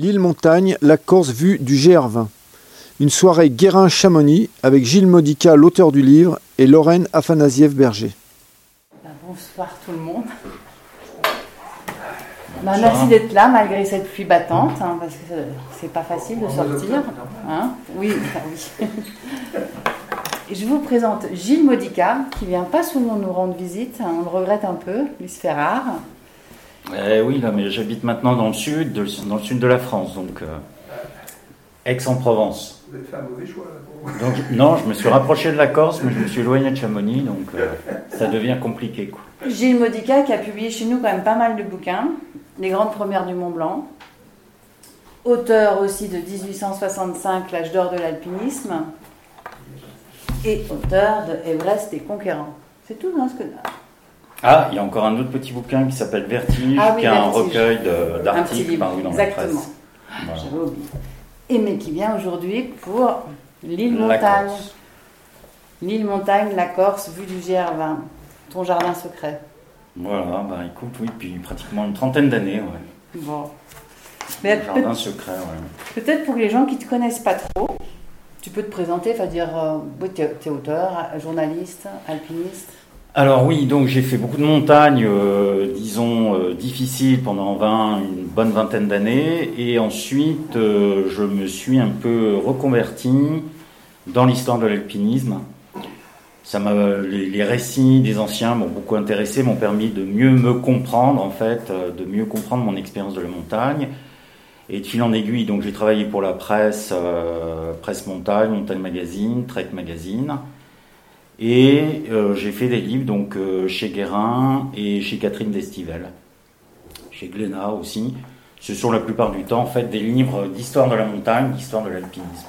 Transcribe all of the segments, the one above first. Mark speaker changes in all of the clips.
Speaker 1: L'île Montagne, la Corse vue du GR20. Une soirée Guérin-Chamonix avec Gilles Modica, l'auteur du livre, et Lorraine Afanasiev-Berger.
Speaker 2: Ben, bonsoir tout le monde. Ben, merci d'être là malgré cette pluie battante, hein, parce que c'est pas facile de sortir. Hein. oui, oui. Je vous présente Gilles Modica, qui vient pas souvent nous rendre visite. Hein, on le regrette un peu, il se fait rare.
Speaker 3: Eh oui, là, mais j'habite maintenant dans le sud, dans le sud de la France, donc euh, Aix-en-Provence. Vous avez fait un mauvais choix là, Non, je me suis rapproché de la Corse, mais je me suis éloigné de Chamonix, donc euh, ça devient compliqué. Quoi.
Speaker 2: Gilles Modica qui a publié chez nous quand même pas mal de bouquins, Les Grandes Premières du Mont Blanc, auteur aussi de 1865, L'âge d'or de l'alpinisme, et auteur de Everest et Conquérant. C'est tout, hein, ce que.
Speaker 3: Ah, il y a encore un autre petit bouquin qui s'appelle Vertige, ah qui est un recueil d'articles paru dans
Speaker 2: Exactement. la presse. J'avais oublié. Et mais qui vient aujourd'hui pour l'île Montagne. L'île Montagne, la Corse, vue du GR20. Ton jardin secret.
Speaker 3: Voilà, bah écoute, oui, depuis pratiquement une trentaine d'années, ouais. Bon. Mais jardin secret, ouais.
Speaker 2: Peut-être pour les gens qui ne te connaissent pas trop, tu peux te présenter, enfin dire, euh, tu es, auteur, journaliste, alpiniste
Speaker 3: alors oui, donc j'ai fait beaucoup de montagnes, euh, disons, euh, difficiles pendant 20, une bonne vingtaine d'années. Et ensuite, je me suis un peu reconverti dans l'histoire de l'alpinisme. Ça m'a, les, récits des anciens m'ont beaucoup intéressé, m'ont permis de mieux me comprendre, en fait, de mieux comprendre mon expérience de la montagne. Et de fil en aiguille, donc j'ai travaillé pour la presse, euh, presse montagne, montagne magazine, Trek magazine, et euh, j'ai fait des livres donc euh, chez Guérin et chez Catherine Destivelle, chez Glénat aussi. Ce sont la plupart du temps en fait des livres d'histoire de la montagne, d'histoire de l'alpinisme.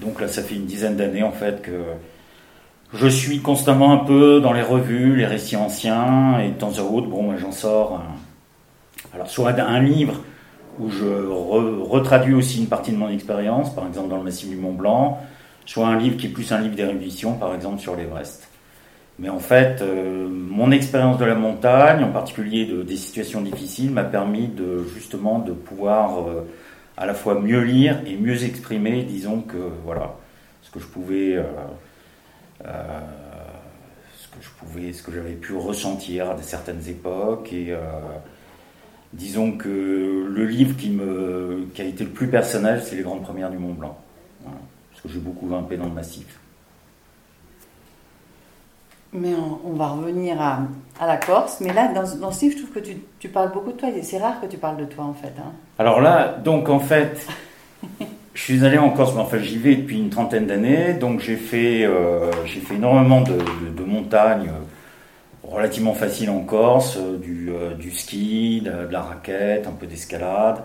Speaker 3: Donc là, ça fait une dizaine d'années en fait que je suis constamment un peu dans les revues, les récits anciens, et de temps à autre, bon, j'en sors. alors soit un livre où je retraduis aussi une partie de mon expérience, par exemple dans le massif du Mont Blanc, soit un livre qui est plus un livre d'érudition, par exemple sur l'Everest. Mais en fait, euh, mon expérience de la montagne, en particulier de, des situations difficiles, m'a permis de justement de pouvoir euh, à la fois mieux lire et mieux exprimer, disons que voilà, ce que je pouvais, euh, ce que ce j'avais pu ressentir à certaines époques et disons que le livre qui a été le plus personnel, c'est Les Grandes Premières du Mont Blanc. Parce que j'ai beaucoup grimpé dans le massif.
Speaker 2: Mais on, va revenir à, à, la Corse. Mais là, dans, dans ce livre, je trouve que tu, tu parles beaucoup de toi. C'est rare que tu parles de toi, en fait. Hein.
Speaker 3: Alors là, donc, en fait, je suis allé en Corse. Mais enfin, j'y vais depuis une trentaine d'années. Donc, j'ai fait, euh, j'ai fait énormément de, de, de montagnes relativement facile en Corse, euh, du, euh, du ski, de, la raquette, un peu d'escalade.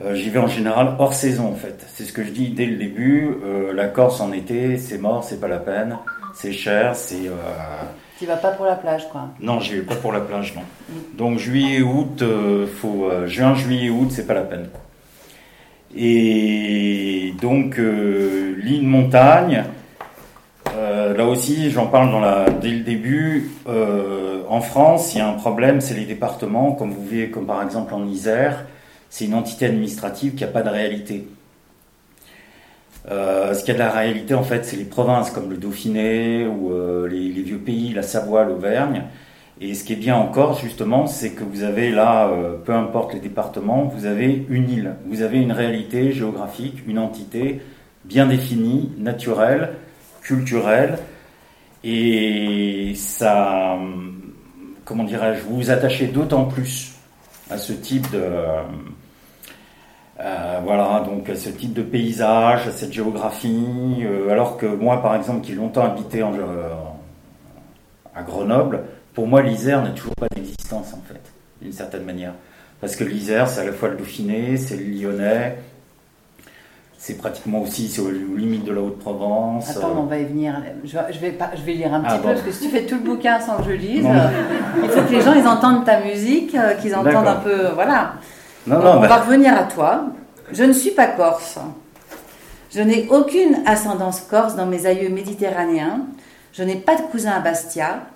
Speaker 3: Euh, j'y vais en général hors saison en fait. C'est ce que je dis dès le début. la Corse en été, c'est mort, c'est pas la peine, c'est cher, c'est.
Speaker 2: Tu vas pas pour la plage quoi
Speaker 3: Non, j'y vais pas pour la plage non. Mm. Donc juillet, août, faut juin, juillet, août, c'est pas la peine. Et donc l'île montagne, euh, là aussi, j'en parle dans la, dès le début. Euh, en France, il y a un problème, c'est les départements, comme vous voyez, comme par exemple en Isère, c'est une entité administrative qui n'a pas de réalité. Euh, ce qui a de la réalité, en fait, c'est les provinces comme le Dauphiné ou les, les, vieux pays, la Savoie, l'Auvergne. Et ce qui est bien encore, justement, c'est que vous avez là, peu importe les départements, vous avez une île, vous avez une réalité géographique, une entité bien définie, naturelle, culturel. Et ça, comment dirais-je, vous vous attachez d'autant plus à ce type de, euh, voilà, donc ce type de paysage, cette géographie, euh, alors que moi, par exemple, qui ai longtemps habité en, euh, à Grenoble, pour moi, l'Isère n'a toujours pas d'existence, en fait, d'une certaine manière. Parce que l'Isère, c'est à la fois le Dauphiné, c'est le Lyonnais, c'est pratiquement aussi aux limites de la Haute-Provence.
Speaker 2: Attends, on va y venir. Je, vais, pas, je vais lire un petit ah, peu, parce que si tu fais tout le bouquin sans que je lise, il faut que les gens ils entendent ta musique, qu'ils entendent un peu. Voilà. Non, non, on va revenir à toi. Je ne suis pas corse. Je n'ai aucune ascendance corse dans mes aïeux méditerranéens. Je n'ai pas de cousin à Bastia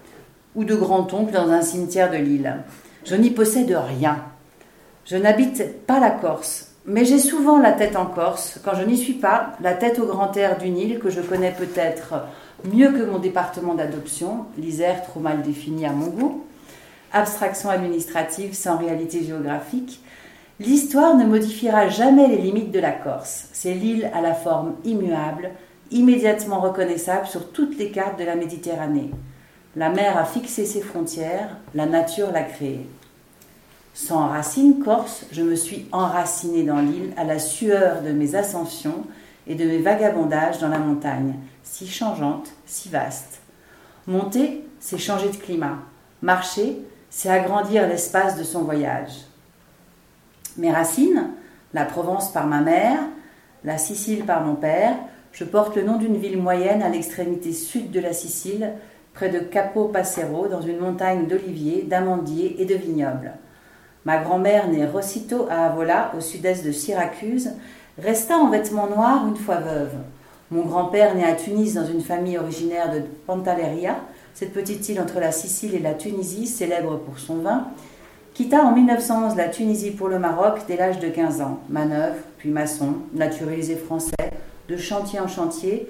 Speaker 2: ou de grand-oncle dans un cimetière de Lille. Je n'y possède rien. Je n'habite pas la Corse, mais j'ai souvent la tête en Corse, quand je n'y suis pas, la tête au grand air d'une île que je connais peut-être mieux que mon département d'adoption, l'Isère trop mal défini à mon goût, abstraction administrative sans réalité géographique, l'histoire ne modifiera jamais les limites de la Corse. C'est l'île à la forme immuable, immédiatement reconnaissable sur toutes les cartes de la Méditerranée. La mer a fixé ses frontières, la nature l'a créée. Sans racines corse, je me suis enracinée dans l'île à la sueur de mes ascensions et de mes vagabondages dans la montagne, si changeante, si vaste. Monter, c'est changer de climat. Marcher, c'est agrandir l'espace de son voyage. Mes racines, la Provence par ma mère, la Sicile par mon père, je porte le nom d'une ville moyenne à l'extrémité sud de la Sicile, près de Capo Passero, dans une montagne d'oliviers, d'amandiers et de vignobles. Ma grand-mère, née Rossito à Avola, au sud-est de Syracuse, resta en vêtements noirs une fois veuve. Mon grand-père, né à Tunis dans une famille originaire de Pantelleria, cette petite île entre la Sicile et la Tunisie, célèbre pour son vin, quitta en 1911 la Tunisie pour le Maroc dès l'âge de 15 ans. Manœuvre, puis maçon, naturalisé français, de chantier en chantier,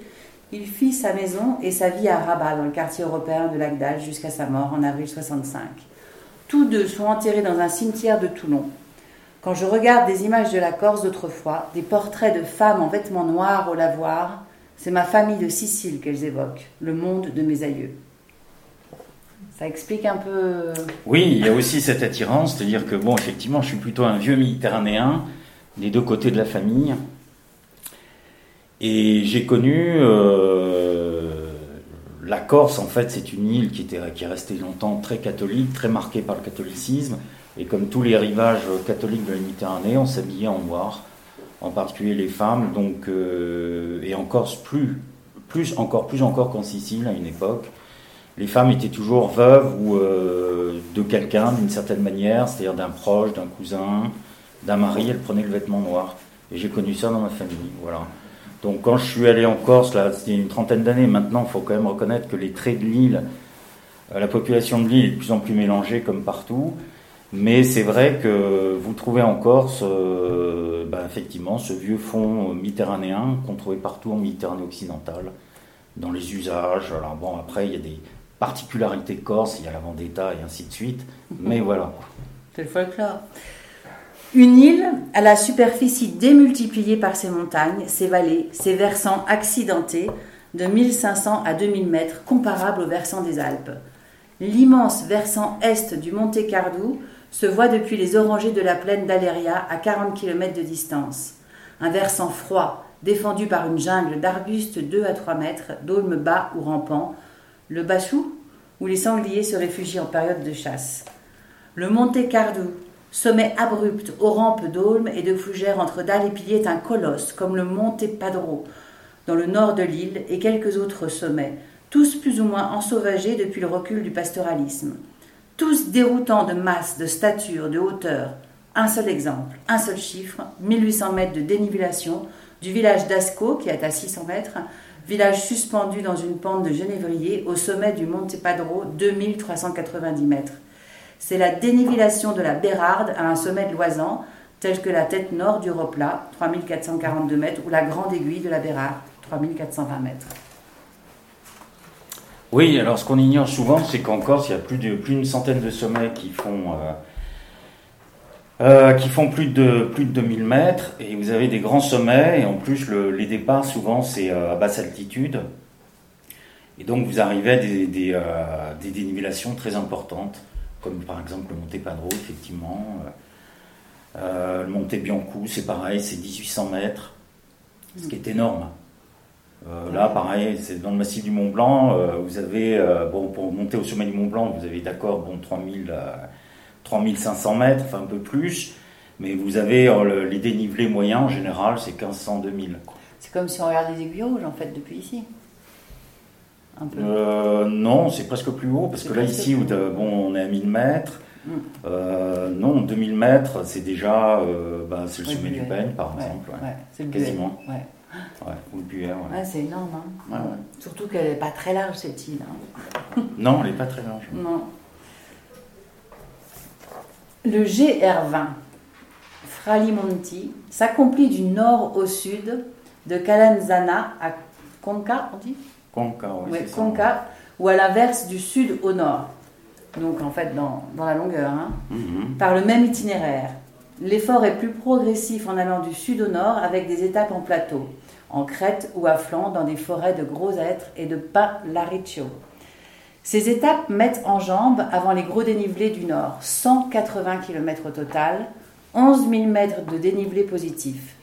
Speaker 2: il fit sa maison et sa vie à Rabat, dans le quartier européen de Lagdal, jusqu'à sa mort en avril 65. Tous deux sont enterrés dans un cimetière de Toulon. Quand je regarde des images de la Corse d'autrefois, des portraits de femmes en vêtements noirs au lavoir, c'est ma famille de Sicile qu'elles évoquent, le monde de mes aïeux. Ça explique un peu.
Speaker 3: Oui, il y a aussi cette attirance, c'est-à-dire que, bon, effectivement, je suis plutôt un vieux méditerranéen, des deux côtés de la famille. Et j'ai connu euh, la Corse, en fait, c'est une île qui, était, qui est restée longtemps très catholique, très marquée par le catholicisme. Et comme tous les rivages catholiques de la Méditerranée, on s'habillait en noir, en particulier les femmes. Donc, euh, et en Corse, plus, plus encore, plus encore qu'en Sicile à une époque. Les femmes étaient toujours veuves ou euh, de quelqu'un d'une certaine manière, c'est-à-dire d'un proche, d'un cousin, d'un mari. Elles prenaient le vêtement noir. Et j'ai connu ça dans ma famille. Voilà. Donc quand je suis allé en Corse, là, c'était une trentaine d'années, maintenant il faut quand même reconnaître que les traits de l'île, euh, la population de l'île est de plus en plus mélangée comme partout. Mais c'est vrai que vous trouvez en Corse, euh, ben, effectivement, ce vieux fond méditerranéen qu'on trouvait partout en Méditerranée occidentale, dans les usages. Alors bon, après, il y a des particularités corse, il y a la Vendetta et ainsi de suite. Mais voilà.
Speaker 2: C'est le folklore. Une île à la superficie démultipliée par ses montagnes, ses vallées, ses versants accidentés de 1500 à 2000 mètres, comparables aux versants des Alpes. L'immense versant est du Monte Cardo se voit depuis les orangers de la plaine d'Aleria à 40 km de distance. Un versant froid, défendu par une jungle d'arbustes 2 à 3 mètres, d'aulmes bas ou rampants, le Bachou, où les sangliers se réfugient en période de chasse. Le Monte Cardo, Sommet abrupt aux rampes d'aulmes et de fougères entre dalles et piliers est un colosse, comme le Monte Padro, dans le nord de l'île, et quelques autres sommets, tous plus ou moins ensauvagés depuis le recul du pastoralisme. Tous déroutants de masse, de stature, de hauteur. Un seul exemple, un seul chiffre, 1800 mètres de dénivellation du village d'Asco, qui est à 600 mètres, village suspendu dans une pente de genévrier au sommet du Monte Padro, 2390 mètres c'est la dénivellation de la Bérarde à un sommet de l'Oisan, tel que la tête nord du Roplat, 3442 mètres, ou la grande aiguille de la Bérarde, 3420 mètres.
Speaker 3: Oui, alors ce qu'on ignore souvent, c'est qu'en Corse, il y a plus d'une centaine de sommets qui font, euh, euh, qui font plus, de, plus de 2000 mètres, et vous avez des grands sommets, et en plus, les départs, souvent, c'est euh, à basse altitude. Et donc, vous arrivez à des, des, des dénivellations très importantes comme par exemple le Monte Padro, effectivement. Euh, le Monte Bianco, c'est pareil, c'est 1800 mètres, ce qui est énorme. Euh, là, pareil, c'est dans le massif du Mont Blanc. Euh, vous avez, bon, pour monter au sommet du Mont Blanc, vous avez d'accord, bon, 3000, 3500 mètres, enfin un peu plus. Mais vous avez les dénivelés moyens en général, c'est 1500-2000.
Speaker 2: C'est comme si on regardait les aiguilles rouges en fait depuis ici.
Speaker 3: Euh, non, c'est presque plus haut, parce que là, ici, où bon, on est à 1000 mètres. Mm. Euh, non, 2000 mètres, c'est déjà euh, bah, c'est le sommet du Peigne, par exemple. c'est le Quasiment. Ouais. ou le
Speaker 2: c'est énorme. Hein. Surtout qu'elle n'est pas très large, cette île.
Speaker 3: Hein. non, elle n'est pas très large.
Speaker 2: Non. Le GR20. Fralimonti s'accomplit du nord au sud de Calenzana à Conca, on dit
Speaker 3: Conca, oui.
Speaker 2: Conca, ou à l'inverse du sud au nord. Donc en fait dans, la longueur, hein, mhm. par le même itinéraire. L'effort est plus progressif en allant du sud au nord avec des étapes en plateau, en crête ou à flanc dans des forêts de gros êtres et de pins lariccio. Ces étapes mettent en jambes avant les gros dénivelés du nord, 180 km au total, 11 000 mètres de dénivelé positif.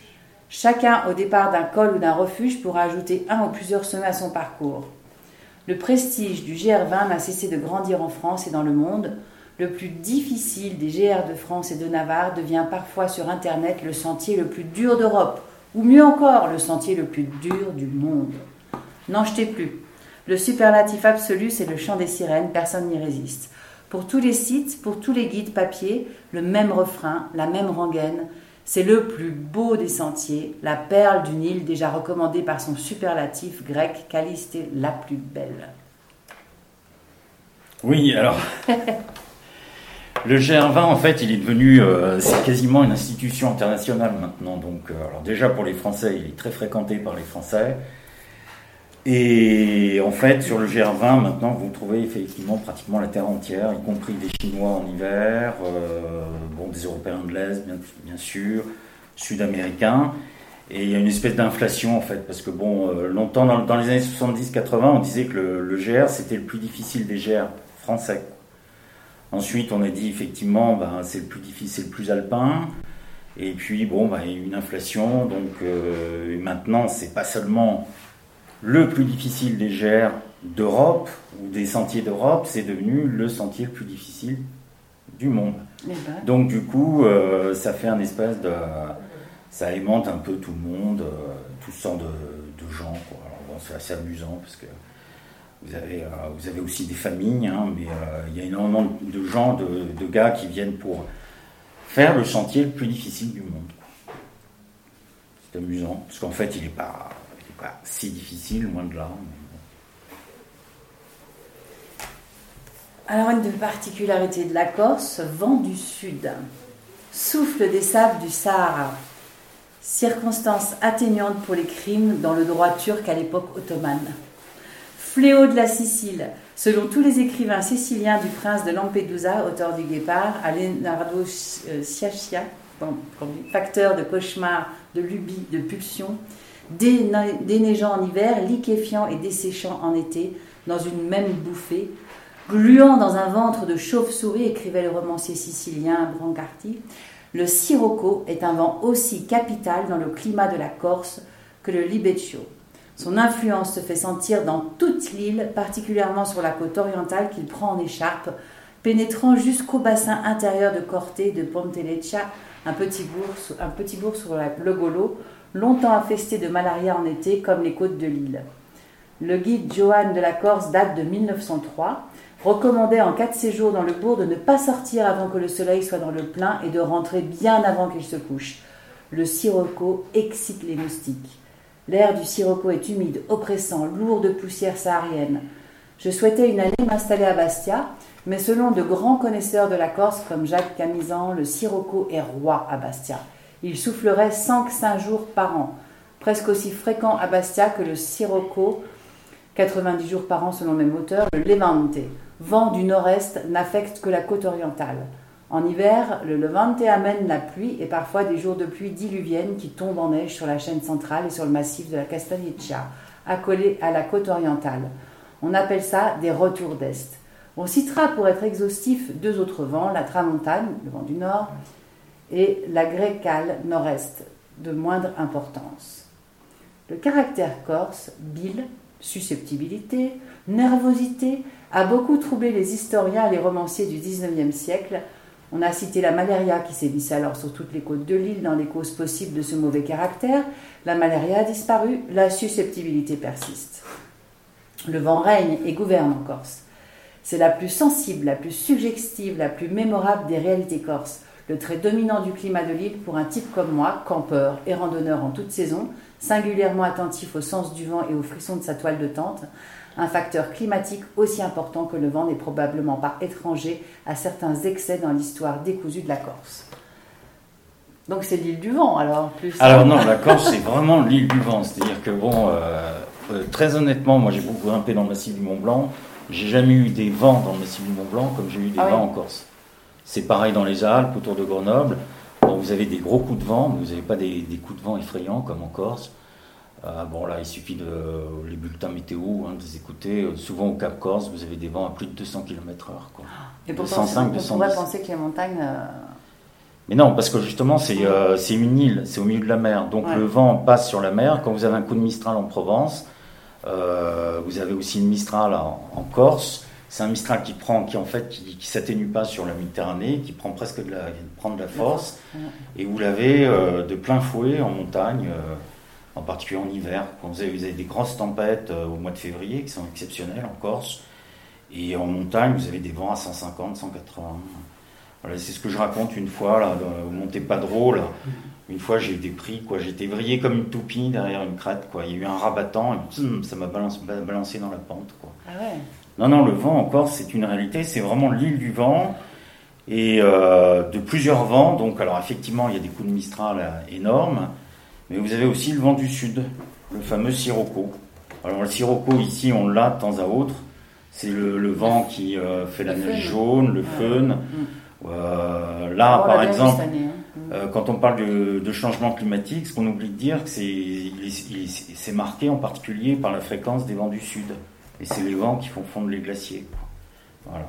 Speaker 2: Chacun au départ d'un col ou d'un refuge pourra ajouter un ou plusieurs sommets à son parcours. Le prestige du GR20 n'a cessé de grandir en France et dans le monde. Le plus difficile des GR de France et de Navarre devient parfois sur Internet le sentier le plus dur d'Europe, ou mieux encore, le sentier le plus dur du monde. N'en jetez plus. Le superlatif absolu, c'est le chant des sirènes, personne n'y résiste. Pour tous les sites, pour tous les guides papier, le même refrain, la même rengaine. C'est le plus beau des sentiers, la perle du Nil déjà recommandée par son superlatif grec Calistée la plus belle.
Speaker 3: Oui, alors. le GR20, en fait, il est devenu, euh, c'est quasiment une institution internationale maintenant. Donc, euh, alors déjà pour les Français, il est très fréquenté par les Français. Et en fait, sur le GR20, maintenant, vous trouvez effectivement pratiquement la terre entière, y compris des Chinois en hiver, euh, bon, des Européens de l'Est, bien, sûr, Sud-Américains. Et il y a une espèce d'inflation, en fait, parce que, bon, euh, longtemps, dans, les années 70-80, on disait que le, GR, c'était le plus difficile des GR français. Ensuite, on a dit, effectivement, ben, c'est le plus difficile, le plus alpin. Et puis, bon, ben, une inflation. Donc, euh, maintenant, c'est pas seulement le plus difficile des GR d'Europe ou des sentiers d'Europe, c'est devenu le sentier le plus difficile du monde. Eh ben. Donc du coup, euh, ça fait un espèce de... Ça aimante un peu tout le monde, euh, tout sortes de, de gens. c'est assez amusant parce que vous avez, euh, vous avez aussi des familles, hein, mais il y a énormément de gens, de, de, gars qui viennent pour faire le sentier le plus difficile du monde. C'est amusant, parce qu'en fait, il n'est pas pas si difficile, loin de là.
Speaker 2: Alors, une des particularités de la Corse, vent du sud, souffle des sables du Sahara, circonstance atténuante pour les crimes dans le droit turc à l'époque ottomane. Fléau de la Sicile, selon tous les écrivains siciliens du prince de Lampedusa, auteur du Guépard, à Leonardo facteur de cauchemars, de lubie, de pulsion, déneigeant en hiver, liquéfiant et desséchant en été, dans une même bouffée, gluant dans un ventre de chauve-souris, écrivait le romancier sicilien Brancarti, le sirocco est un vent aussi capital dans le climat de la Corse que le libeccio. Son influence se fait sentir dans toute l'île, particulièrement sur la côte orientale qu'il prend en écharpe, pénétrant jusqu'au bassin intérieur de Corté de Ponteleccia, un petit bourg, sur le Golo, longtemps infesté de malaria en été, comme les côtes de l'île. Le guide Johan de la Corse date de 1903, recommandait en cas de séjour dans le bourg de ne pas sortir avant que le soleil soit dans le plein et de rentrer bien avant qu'il se couche. Le sirocco excite les moustiques. L'air du sirocco est humide, oppressant, lourd de poussière saharienne. Je souhaitais une année m'installer à Bastia, mais selon de grands connaisseurs de la Corse comme Jacques Camisan, le sirocco est roi à Bastia. Il soufflerait 5-5 jours par an, presque aussi fréquent à Bastia que le Sirocco, 90 jours par an selon le même auteur, le Levante, vent du nord-est, n'affecte que la côte orientale. En hiver, le Levante amène la pluie et parfois des jours de pluie diluvienne qui tombent en neige sur la chaîne centrale et sur le massif de la Castagniccia, accolé à la côte orientale. On appelle ça des retours d'est. On citera pour être exhaustif deux autres vents, la tramontane, le vent du nord, et la grécale nord-est, de moindre importance. Le caractère corse, bile, susceptibilité, nervosité, a beaucoup troublé les historiens et les romanciers du XIXe siècle. On a cité la malaria qui sévissait alors sur toutes les côtes de l'île dans les causes possibles de ce mauvais caractère. La malaria a disparu, la susceptibilité persiste. Le vent règne et gouverne en Corse. C'est la plus sensible, la plus suggestive, la plus mémorable des réalités corses le trait dominant du climat de l'île pour un type comme moi, campeur et randonneur en toute saison, singulièrement attentif au sens du vent et aux frissons de sa toile de tente, un facteur climatique aussi important que le vent n'est probablement pas étranger à certains excès dans l'histoire décousue de la Corse. Donc c'est l'île du vent, alors plus.
Speaker 3: Alors non, la Corse, c'est vraiment l'île du vent. C'est-à-dire que bon, euh, euh, très honnêtement, moi j'ai beaucoup grimpé dans le massif du Mont Blanc. J'ai jamais eu des vents dans le massif du Mont Blanc comme j'ai eu des ah vents en Corse. C'est pareil dans les Alpes, autour de Grenoble. Bon, vous avez des gros coups de vent, mais vous n'avez pas des, coups de vent effrayants comme en Corse. Euh, bon là, il suffit de les bulletins météo, hein, de les écouter. Souvent au Cap Corse, vous avez des vents à plus de 200 km/h.
Speaker 2: Et pourtant, 105, on pourrait penser que les montagnes
Speaker 3: mais non, parce que justement, c'est euh, une île, c'est au milieu de la mer. Donc le vent passe sur la mer. Quand vous avez un coup de Mistral en Provence, euh, vous avez aussi une Mistral en, Corse. C'est un Mistral qui prend, qui en fait, qui, qui s'atténue pas sur la Méditerranée, qui prend presque de la, prend de la force. Et vous l'avez euh, de plein fouet en montagne, euh, en particulier en hiver. Quand vous avez, vous avez des grosses tempêtes euh, au mois de février qui sont exceptionnelles en Corse. Et en montagne, vous avez des vents à 150, 180 c'est ce que je raconte une fois, là, au Monte Padro, là. Une fois, j'ai eu des prix, quoi. J'étais vrillé comme une toupie derrière une crête, quoi. Il y a eu un rabattant, et ça m'a balancé, dans la pente, quoi.
Speaker 2: Ah ouais.
Speaker 3: Non, non, le vent, encore, c'est une réalité. C'est vraiment l'île du vent et euh, de plusieurs vents. Donc, alors, effectivement, il y a des coups de Mistral euh, énormes, mais vous avez aussi le vent du sud, le fameux Sirocco. Alors, le Sirocco, ici, on l'a de temps à autre. C'est le, vent qui euh, fait la neige jaune, le fun. Mm. Euh, là, par exemple, hein. euh, quand on parle de, changement climatique, ce qu'on oublie de dire, c'est c'est marqué en particulier par la fréquence des vents du sud. Et c'est les vents qui font fondre les glaciers. Voilà.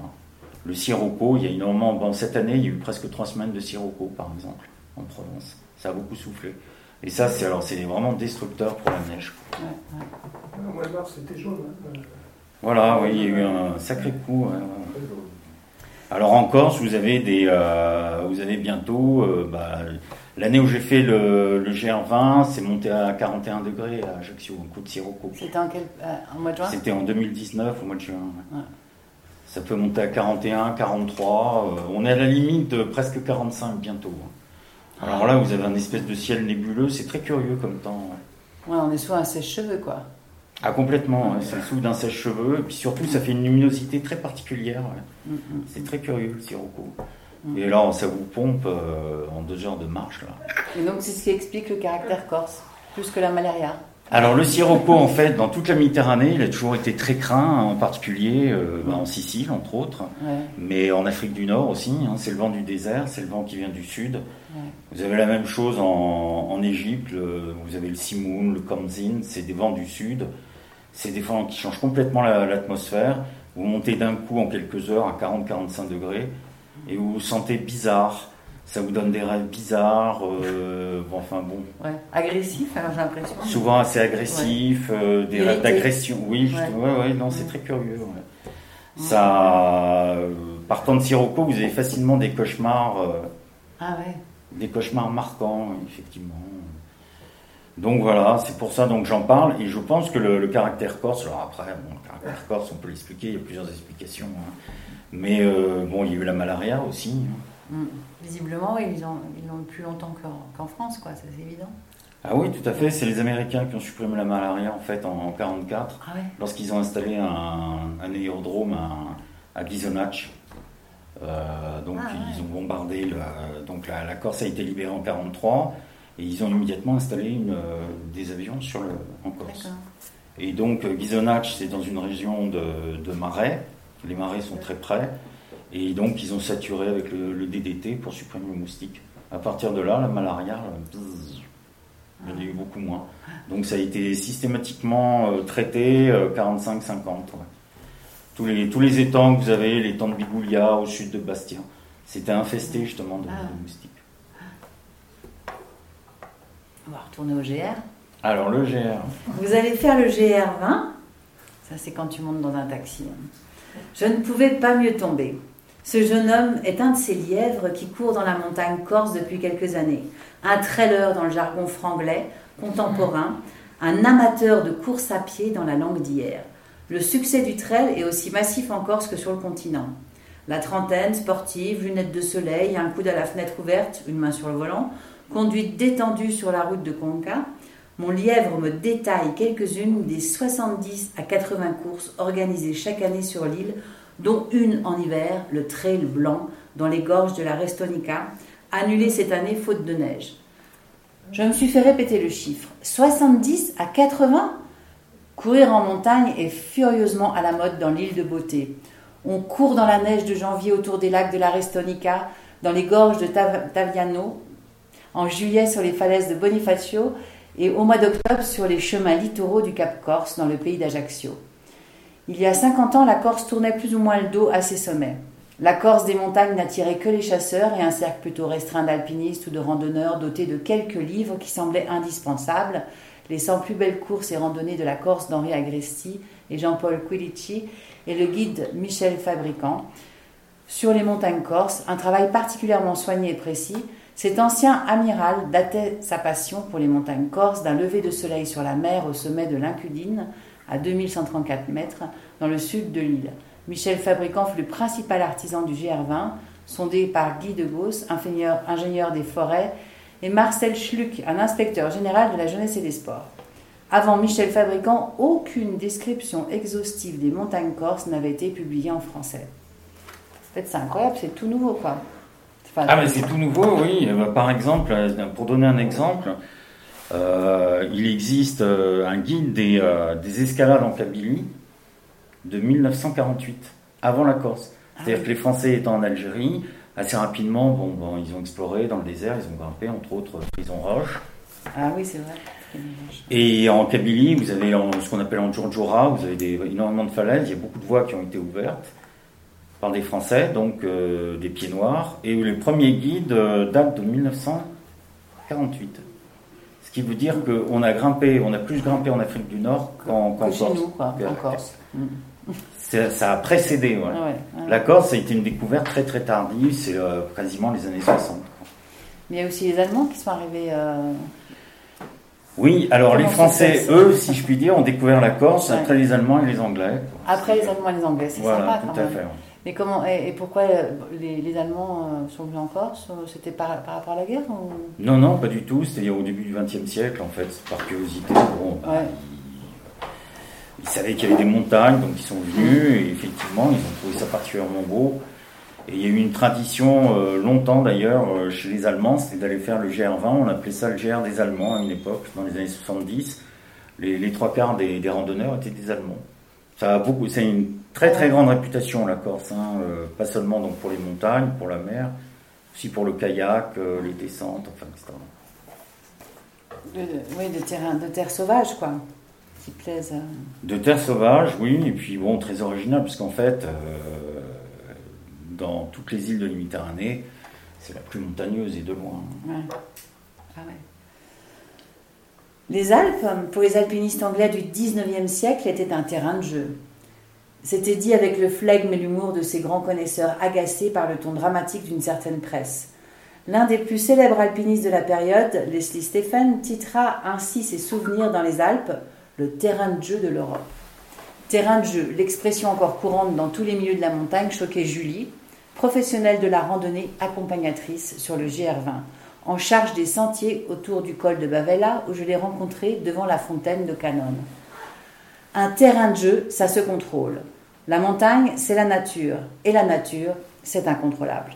Speaker 3: Le sirocco, il y a énormément. Bon, cette année, il y a eu presque trois semaines de sirocco, par exemple, en Provence. Ça a beaucoup soufflé. Et ça, c'est alors c'est vraiment destructeur pour la neige. Ouais,
Speaker 4: ouais. c'était jaune. Hein.
Speaker 3: Voilà, oui, il y a eu un sacré coup. Alors en Corse, vous avez des, euh, vous avez bientôt, euh, bah, l'année où j'ai fait le, GR20, c'est monté à 41 degrés à Ajaccio, un coup de sirocco.
Speaker 2: C'était en quel, euh, mois de juin?
Speaker 3: C'était en 2019 au mois de juin. Ça peut monter à 41, 43. on est à la limite de presque 45 bientôt. Alors là, vous avez un espèce de ciel nébuleux, c'est très curieux comme temps.
Speaker 2: Ouais, on est soit un sèche-cheveux quoi.
Speaker 3: Ah complètement, c'est le souffle d'un sèche-cheveux, et puis surtout ça fait une luminosité très particulière. Mm, mm. C'est très curieux le sirocco. Et là, ça vous pompe euh, en deux heures de marche. Là.
Speaker 2: Et donc c'est ce qui explique le caractère corse, plus que la malaria
Speaker 3: alors le sirocco, en fait, dans toute la Méditerranée, il a toujours été très craint, en particulier euh, bah, en Sicile, entre autres, mais en Afrique du Nord aussi. Hein, c'est le vent du désert, c'est le vent qui vient du sud. Vous avez la même chose en, en Égypte, vous avez le Simoun, le Kamzin, c'est des vents du sud. C'est des vents qui changent complètement l'atmosphère. vous montez d'un coup en quelques heures à 40-45 degrés et vous vous sentez bizarre. Ça vous donne des rêves bizarres, euh, enfin bon.
Speaker 2: Ouais. Agressif, alors j'ai l'impression.
Speaker 3: Souvent assez agressif, euh, des rêves d'agression. Oui, ouais. ouais, non, c'est très curieux. Ça, euh, partant de Sirocco, vous avez facilement des cauchemars.
Speaker 2: ah ouais.
Speaker 3: Des cauchemars marquants, effectivement. Donc voilà, c'est pour ça donc j'en parle et je pense que le, caractère corse, alors après, bon, le caractère corse, on peut l'expliquer, il y a plusieurs explications, hein. Mais euh, bon, il y a eu la malaria aussi. Hein.
Speaker 2: Mm. Visiblement, ils l'ont ils plus longtemps qu'en France, quoi, c'est évident.
Speaker 3: Ah oui, tout à fait. C'est les Américains qui ont supprimé la malaria en fait en 1944, ah lorsqu'ils ont installé un, aérodrome à, à Ghisonacci. Euh, donc ah ils ont bombardé, donc la, la, Corse a été libérée en 1943. Et ils ont immédiatement installé une, euh, des avions sur le, en Corse. Et donc euh, Ghisonacci, c'est dans une région de, de, marais. Les marais sont très près. Et donc ils ont saturé avec le, DDT pour supprimer le moustique. À partir de là, la malaria, il y en a eu beaucoup moins. Donc ça a été systématiquement euh, traité 45-50. Tous, les, tous les étangs que vous avez, l'étang de Bigoulia au sud de Bastia, c'était infesté justement de, ah. de moustiques.
Speaker 2: On va retourner au GR.
Speaker 3: Alors le GR.
Speaker 2: Vous allez faire le GR20. Ça c'est quand tu montes dans un taxi. Je ne pouvais pas mieux tomber. Ce jeune homme est un de ces lièvres qui courent dans la montagne corse depuis quelques années. Un trailer dans le jargon franglais, contemporain, un amateur de course à pied dans la langue d'hier. Le succès du trail est aussi massif en Corse que sur le continent. La trentaine, sportive, lunettes de soleil, un coude à la fenêtre ouverte, une main sur le volant, conduite détendue sur la route de Conca, mon lièvre me détaille quelques-unes des 70 à 80 courses organisées chaque année sur l'île, dont une en hiver, le Trail Blanc, dans les gorges de la Restonica, annulé cette année faute de neige. Je me suis fait répéter le chiffre. 70 à 80 Courir en montagne est furieusement à la mode dans l'île de Beauté. On court dans la neige de janvier autour des lacs de la Restonica, dans les gorges de Taviano, en juillet sur les falaises de Bonifacio et au mois d'octobre sur les chemins littoraux du Cap Corse dans le pays d'Ajaccio. Il y a 50 ans, la Corse tournait plus ou moins le dos à ses sommets. La Corse des montagnes n'attirait que les chasseurs et un cercle plutôt restreint d'alpinistes ou de randonneurs dotés de quelques livres qui semblaient indispensables, les 100 plus belles courses et randonnées de la Corse d'Henri Agresti et Jean-Paul Quilici et le guide Michel Fabricant. Sur les montagnes corses, un travail particulièrement soigné et précis, cet ancien amiral datait sa passion pour les montagnes corses d'un lever de soleil sur la mer au sommet de l'Incudine, à 2134 mètres, dans le sud de l'île. Michel Fabricant fut le principal artisan du GR20, sondé par Guy de ingénieur, des forêts, et Marcel Schluck, un inspecteur général de la jeunesse et des sports. Avant Michel Fabricant, aucune description exhaustive des montagnes corses n'avait été publiée en français. C'est incroyable, c'est tout nouveau, quoi.
Speaker 3: Ah, mais c'est tout nouveau, oui. Euh, par exemple, euh, pour donner un exemple, euh, il existe un guide des, des escalades en Kabylie de 1948, avant la Corse. Ah C'est-à-dire que les Français étant en Algérie, assez rapidement, bon, bon, ils ont exploré dans le désert, ils ont grimpé, entre autres, Prison Roche.
Speaker 2: Ah oui, c'est vrai.
Speaker 3: Et en Kabylie, vous avez ce qu'on appelle en Djurdjura, vous avez des, énormément de falaises, il y a beaucoup de voies qui ont été ouvertes par des Français, donc euh, des pieds noirs, et les premiers guides euh, datent de 1948. Ce qui veut dire qu'on a grimpé, on a plus grimpé en Afrique du Nord qu'en Corse.
Speaker 2: Chez nous, quoi, en Corse. Mm.
Speaker 3: Ça a précédé. La Corse, ça a été une découverte très très tardive, c'est euh, quasiment les années 60.
Speaker 2: Mais il y a aussi les Allemands qui sont arrivés. Euh,
Speaker 3: oui, alors les Français, eux, si je puis dire, ont découvert la Corse après les Allemands et les Anglais.
Speaker 2: Après les Allemands et les Anglais, c'est sympa
Speaker 3: tout à Fait,
Speaker 2: Mais comment et, pourquoi euh, les, Allemands sont venus en Corse C'était par, rapport à la guerre
Speaker 3: Non, non, pas du tout. C'était au début du XXe siècle, en fait, par curiosité. Bon, bah, ils savaient qu'il y avait des montagnes, donc ils sont venus, et effectivement, ils ont trouvé ça particulièrement beau. Et il y a eu une tradition, euh, longtemps d'ailleurs, euh, chez les Allemands, c'était d'aller faire le GR20, on appelait ça le GR des Allemands à une époque, dans les années 70. Les, trois quarts des, randonneurs étaient des Allemands. Ça a beaucoup, c'est une très très grande réputation la Corse, hein, euh, pas seulement donc pour les montagnes, pour la mer, aussi pour le kayak, les descentes, enfin, etc.
Speaker 2: oui, de terrain, de terre sauvage, quoi.
Speaker 3: De terre sauvage, oui, et puis bon, très original, parce qu'en fait, euh, dans toutes les îles de la Méditerranée, c'est la plus montagneuse et de loin. Ah
Speaker 2: les Alpes, pour les alpinistes anglais du 19e siècle, étaient un terrain de jeu. C'était dit avec le flegme et l'humour de ces grands connaisseurs agacés par le ton dramatique d'une certaine presse. L'un des plus célèbres alpinistes de la période, Leslie Stephen, titra ainsi ses souvenirs dans les Alpes le terrain de jeu de l'Europe. Terrain de jeu, l'expression encore courante dans tous les milieux de la montagne, choquait Julie, professionnelle de la randonnée accompagnatrice sur le GR20, en charge des sentiers autour du col de Bavella où je l'ai rencontrée devant la fontaine de Canon. Un terrain de jeu, ça se contrôle. La montagne, c'est la nature, et la nature, c'est incontrôlable.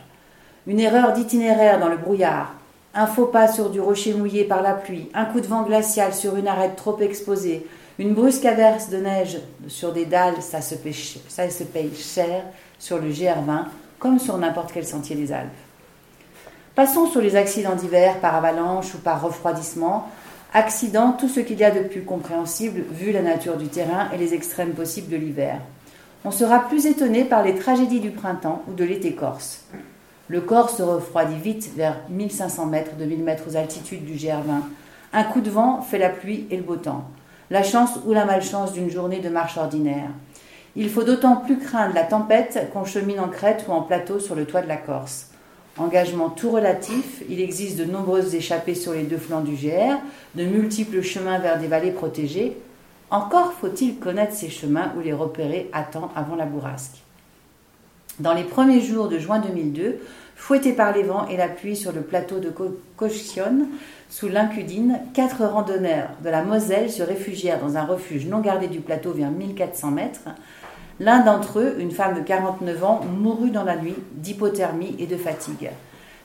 Speaker 2: Une erreur d'itinéraire dans le brouillard, un faux pas sur du rocher mouillé par la pluie, un coup de vent glacial sur une arête trop exposée, une brusque averse de neige sur des dalles, ça se, paye, cher sur le GR20 comme sur n'importe quel sentier des Alpes. Passons sur les accidents d'hiver par avalanche ou par refroidissement. Accidents, tout ce qu'il y a de plus compréhensible vu la nature du terrain et les extrêmes possibles de l'hiver. On sera plus étonné par les tragédies du printemps ou de l'été corse. Le corps se refroidit vite vers 1500 mètres, 2000 mètres aux altitudes du GR20. Un coup de vent fait la pluie et le beau temps. La chance ou la malchance d'une journée de marche ordinaire. Il faut d'autant plus craindre la tempête qu'on chemine en crête ou en plateau sur le toit de la Corse. Engagement tout relatif, il existe de nombreuses échappées sur les deux flancs du GR, de multiples chemins vers des vallées protégées. Encore faut-il connaître ces chemins ou les repérer à temps avant la bourrasque. Dans les premiers jours de juin 2002, Fouettés par les vents et la pluie sur le plateau de Cochionne, sous l'Incudine, quatre randonneurs de la Moselle se réfugièrent dans un refuge non gardé du plateau vers 1400 mètres. L'un d'entre eux, une femme de 49 ans, mourut dans la nuit d'hypothermie et de fatigue.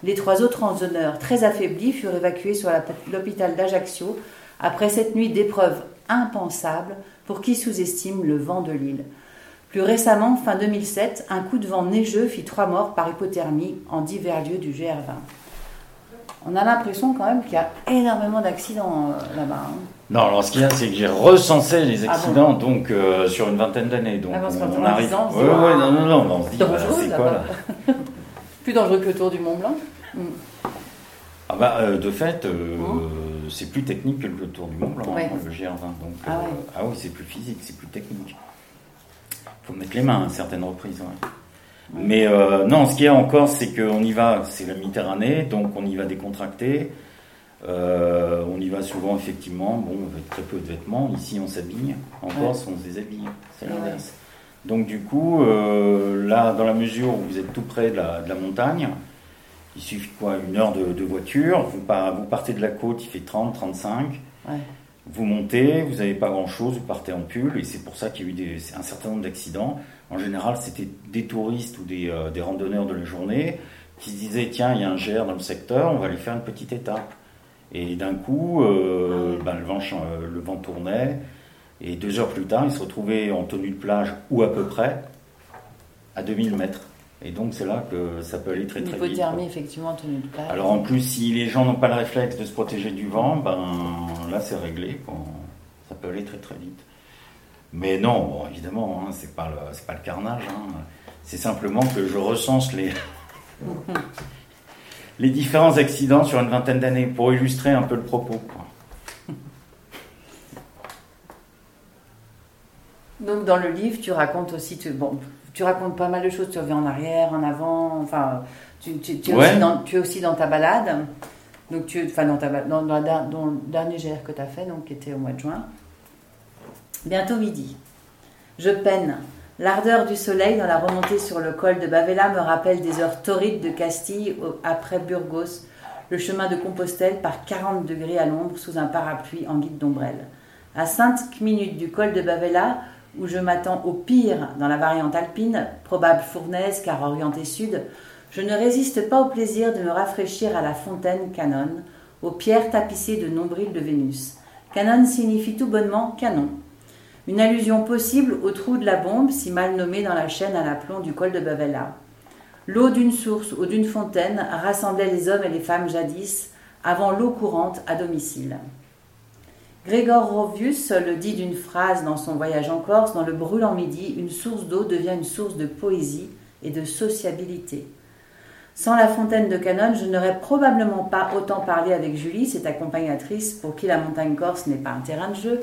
Speaker 2: Les trois autres rançonneurs, très affaiblis, furent évacués sur l'hôpital d'Ajaccio après cette nuit d'épreuves impensables pour qui sous-estime le vent de l'île. Plus récemment, fin 2007, un coup de vent neigeux fit trois morts par hypothermie en divers lieux du GR20. On a l'impression quand même qu'il y a énormément d'accidents euh, là-bas. Hein.
Speaker 3: Non, alors ce qu'il y a, c'est que j'ai recensé les ah accidents donc euh, sur une vingtaine d'années. Donc
Speaker 2: ah on, arrive.
Speaker 3: Oui, oui, non, non, non, on se dit, bah, c'est quoi là
Speaker 2: Plus dangereux que le Tour du Mont Blanc.
Speaker 3: Ah bah, euh, de fait, oh. C'est plus technique que le Tour du Mont Blanc, hein, le GR20. Donc, ah, ah, oui, c'est plus physique, c'est plus technique. Il faut mettre les mains à certaines reprises. Mais euh, non, ce qu'il y a encore, c'est qu'on y va, c'est la Méditerranée, donc on y va décontracté. Euh, on y va souvent, effectivement, bon, avec très peu de vêtements. Ici, on s'habille. En Corse, on se déshabille. C'est l'inverse. Donc, du coup, euh, là, dans la mesure où vous êtes tout près de la, montagne, il suffit quoi Une heure de, voiture. Vous, vous, partez de la côte, il fait 30, 35. Vous montez, vous n'avez pas grand-chose, vous partez en pull, et c'est pour ça qu'il y a eu des, un certain nombre d'accidents. En général, c'était des touristes ou des, euh, des, randonneurs de la journée qui se disaient tiens, il y a un GR dans le secteur, on va aller faire une petite étape. Et d'un coup, euh, ben, le, vent, euh, le, vent, tournait, et deux heures plus tard, ils se retrouvaient en tenue de plage ou à peu près à 2000 mètres. Et donc c'est là que ça peut aller très très vite.
Speaker 2: L'hypothermie, effectivement, tenue de plage.
Speaker 3: Alors en plus, si les gens n'ont pas le réflexe de se protéger du vent, ben là c'est réglé. Ça peut aller très très vite. Mais non, évidemment, hein, c'est pas le, pas le carnage. Hein. C'est simplement que je recense les, les différents accidents sur une vingtaine d'années pour illustrer un peu le propos.
Speaker 2: Donc dans le livre, tu racontes aussi, tu, bon, tu racontes pas mal de choses. Tu reviens en arrière, en avant. Enfin, tu, tu, es, aussi dans, tu es aussi dans ta balade. Donc tu, enfin dans, ta, dans, dans, dans le dernier GR que tu as fait, donc qui était au mois de juin. Bientôt midi. Je peine. L'ardeur du soleil dans la remontée sur le col de Bavela me rappelle des heures torrides de Castille après Burgos, le chemin de Compostelle par 40 degrés à l'ombre sous un parapluie en guide d'ombrelle. À 5 minutes du col de Bavela, où je m'attends au pire dans la variante alpine, probable fournaise car orientée sud, je ne résiste pas au plaisir de me rafraîchir à la fontaine Canon, aux pierres tapissées de nombrils de Vénus. Canon signifie tout bonnement canon. Une allusion possible au trou de la bombe, si mal nommé dans la chaîne à l'aplomb du col de Bavella. L'eau d'une source ou d'une fontaine rassemblait les hommes et les femmes jadis, avant l'eau courante à domicile. Grégor Rovius le dit d'une phrase dans son voyage en Corse, dans le brûlant midi, une source d'eau devient une source de poésie et de sociabilité. Sans la fontaine de Canon, je n'aurais probablement pas autant parlé avec Julie, cette accompagnatrice pour qui la montagne corse n'est pas un terrain de jeu,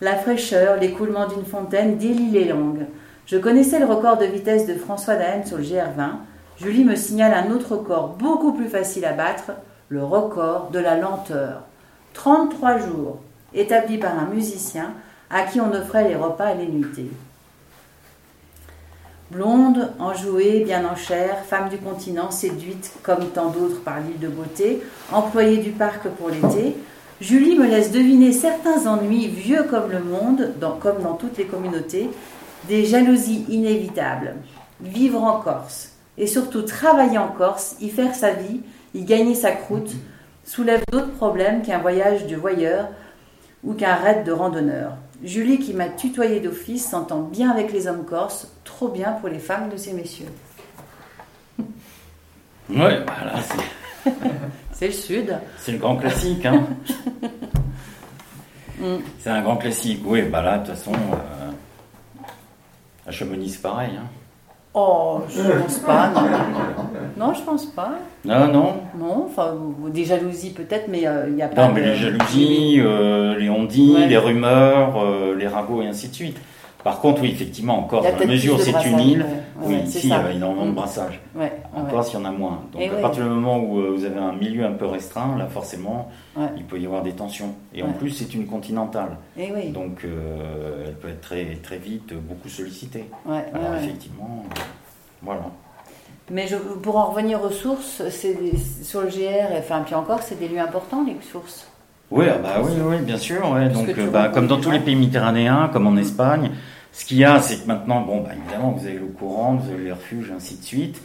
Speaker 2: la fraîcheur, l'écoulement d'une fontaine délie les langues. Je connaissais le record de vitesse de François Daen sur le GR20. Julie me signale un autre record beaucoup plus facile à battre, le record de la lenteur. 33 jours, établi par un musicien à qui on offrait les repas et les nuitées. Blonde, enjouée, bien en chair, femme du continent, séduite comme tant d'autres par l'île de beauté, employée du parc pour l'été, Julie me laisse deviner certains ennuis vieux comme le monde, comme dans toutes les communautés, des jalousies inévitables. Vivre en Corse, et surtout travailler en Corse, y faire sa vie, y gagner sa croûte, soulève d'autres problèmes qu'un voyage de voyeur ou qu'un raid de randonneur. Julie, qui m'a tutoyé d'office, s'entend bien avec les hommes corses, trop bien pour les femmes de ces messieurs.
Speaker 3: Ouais, voilà, c'est.
Speaker 2: C'est le Sud.
Speaker 3: C'est le grand classique, hein. Mm. C'est un grand classique. Oui, bah là, de toute façon, euh, à Chamonix, c'est pareil. Hein.
Speaker 2: Oh, je pense pas, non. Non, je pense pas.
Speaker 3: Non, non.
Speaker 2: Non, enfin, des jalousies peut-être, mais euh, il n'y a pas.
Speaker 3: Non, mais les jalousies, euh, les ondits, les rumeurs, les ragots et ainsi de suite. Par contre, oui, effectivement, encore, dans la mesure c'est une île, oui, ici, il y a énormément de brassage. encore, s'il y en a moins. Donc, à partir du moment où euh, vous avez un milieu un peu restreint, là, forcément, il peut y avoir des tensions. Et en plus, c'est une continentale. Donc, euh, elle peut être très, très vite beaucoup sollicitée. Alors, effectivement, voilà.
Speaker 2: Mais je, pour en revenir aux sources, sur le GR, enfin, puis encore, c'est des lieux importants, les sources.
Speaker 3: Oui, ah bah oui, oui, bien sûr. Donc, euh, bah, comme dans tous les pays méditerranéens, comme en Espagne, ce qu'il y a, c'est que maintenant, bon, bah, évidemment, vous avez l'eau courante, vous avez les refuges, ainsi de suite.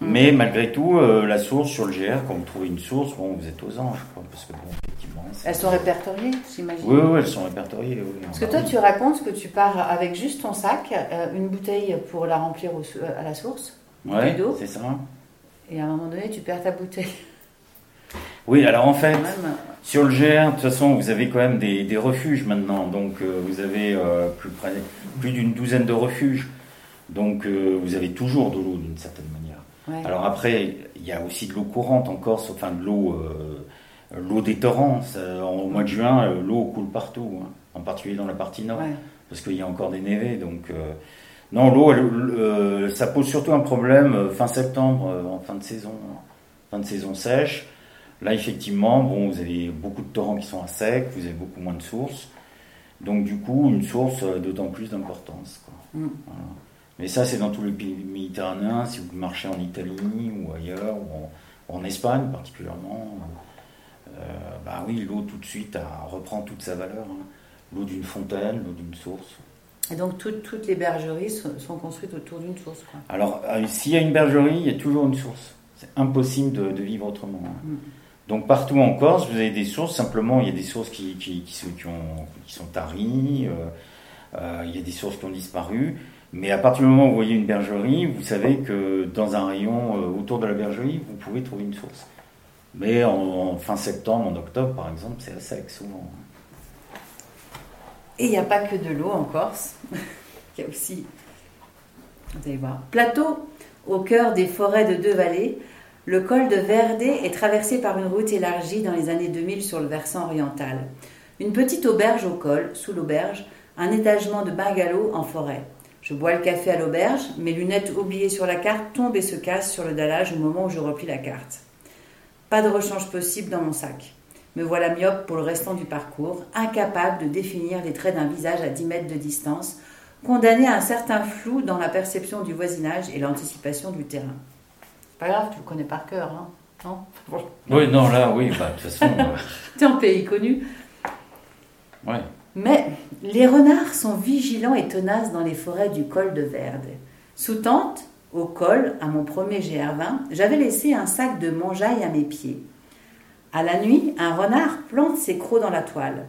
Speaker 3: Mm. Mais malgré tout, euh, la source sur le GR, quand vous trouvez une source, bon, vous êtes aux anges, parce que bon,
Speaker 2: effectivement. Elles sont répertoriées, j'imagine.
Speaker 3: Oui, oui, elles sont répertoriées. Oui,
Speaker 2: parce que toi, tu racontes que tu pars avec juste ton sac, euh, une bouteille pour la remplir à la source.
Speaker 3: Oui, c'est ça.
Speaker 2: Et à un moment donné, tu perds ta bouteille.
Speaker 3: Oui, alors en fait, sur le GR, de toute façon, vous avez quand même des, refuges maintenant. Donc, euh, vous avez euh, plus, plus d'une douzaine de refuges. Donc, euh, vous avez toujours de l'eau d'une certaine manière. Alors après, il y a aussi de l'eau courante en Corse, enfin de l'eau, l'eau des torrents. au mois de juin, l'eau coule partout, hein, en particulier dans la partie nord, parce qu'il y a encore des névés. Donc, non, l'eau, ça pose surtout un problème fin septembre, en fin de saison, fin de saison sèche. Là, effectivement, bon, vous avez beaucoup de torrents qui sont à sec, vous avez beaucoup moins de sources. Donc, du coup, une source d'autant plus d'importance. Mm. Mais ça, c'est dans tous les pays méditerranéens. Si vous marchez en Italie ou ailleurs, ou en, Espagne particulièrement, euh, bah oui, l'eau tout de suite reprend toute sa valeur. Hein. L'eau d'une fontaine, l'eau d'une source.
Speaker 2: Et donc toutes les bergeries sont, construites autour d'une source
Speaker 3: Alors, euh, s'il y a une bergerie, il y a toujours une source. C'est impossible de, vivre autrement. Hein. Mm. Donc partout en Corse, vous avez des sources, simplement il y a des sources qui, sont taries, euh, euh, il y a des sources qui ont disparu, mais à partir du moment où vous voyez une bergerie, vous savez que dans un rayon euh, autour de la bergerie, vous pouvez trouver une source. Mais en, fin septembre, en octobre par exemple, c'est à sec souvent.
Speaker 2: Et il n'y a pas que de l'eau en Corse, il y a aussi, vous allez voir, plateau au cœur des forêts de deux vallées, le col de Verdé est traversé par une route élargie dans les années 2000 sur le versant oriental. Une petite auberge au col, sous l'auberge, un étagement de bungalow en forêt. Je bois le café à l'auberge, mes lunettes oubliées sur la carte tombent et se cassent sur le dallage au moment où je replie la carte. Pas de rechange possible dans mon sac. Me voilà myope pour le restant du parcours, incapable de définir les traits d'un visage à 10 mètres de distance, condamné à un certain flou dans la perception du voisinage et l'anticipation du terrain pas grave, tu le connais par cœur, hein non?
Speaker 3: Oui, non, là, oui, bah, de toute façon.
Speaker 2: Euh. tu es en pays connu.
Speaker 3: Ouais.
Speaker 2: Mais les renards sont vigilants et tenaces dans les forêts du col de Verde. Sous tente, au col, à mon premier GR20, j'avais laissé un sac de mangeaille à mes pieds. À la nuit, un renard plante ses crocs dans la toile.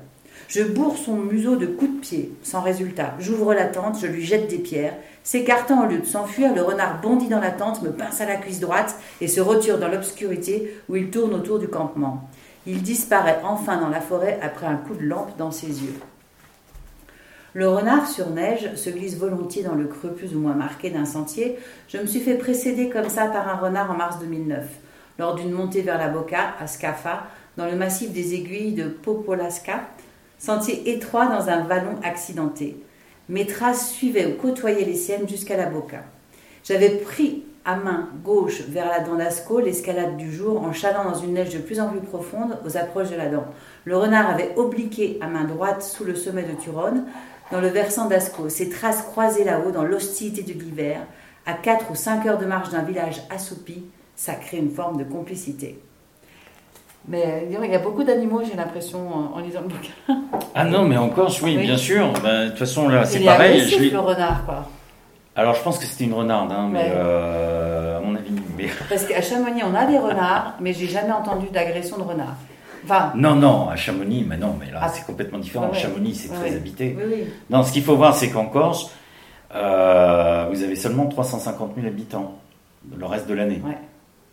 Speaker 2: Je bourre son museau de coups de pied, sans résultat. J'ouvre la tente, je lui jette des pierres. S'écartant au lieu de s'enfuir, le renard bondit dans la tente, me pince à la cuisse droite et se retire dans l'obscurité où il tourne autour du campement. Il disparaît enfin dans la forêt après un coup de lampe dans ses yeux. Le renard sur neige se glisse volontiers dans le creux plus ou moins marqué d'un sentier. Je me suis fait précéder comme ça par un renard en mars 2009, lors d'une montée vers la Boca, à Scafa, dans le massif des aiguilles de Popolasca, Sentier étroit dans un vallon accidenté. Mes traces suivaient ou côtoyaient les siennes jusqu'à la Boca. J'avais pris à main gauche vers la dent d'Asco l'escalade du jour en chalant dans une neige de plus en plus profonde aux approches de la dent. Le renard avait obliqué à main droite sous le sommet de Turonne, dans le versant d'Asco, ses traces croisées là-haut dans l'hostilité de l'hiver, à quatre ou cinq heures de marche d'un village assoupi, ça crée une forme de complicité. Mais il y a beaucoup d'animaux, j'ai l'impression, en, lisant le bouquin.
Speaker 3: Ah non, mais encore, oui, bien sûr. Ben, de toute façon, là, c'est pareil.
Speaker 2: Je le renard, quoi.
Speaker 3: Alors, je pense que c'était une renarde, hein, mais euh, à mon avis. Mais...
Speaker 2: Parce qu'à Chamonix, on a des renards, mais j'ai jamais entendu d'agression de renard.
Speaker 3: Enfin... Non, non, à Chamonix, mais non, mais là, ah. c'est complètement différent. Chamonix, c'est très habité. Non, ce qu'il faut voir, c'est qu'en Corse, euh, vous avez seulement 350 000 habitants le reste de l'année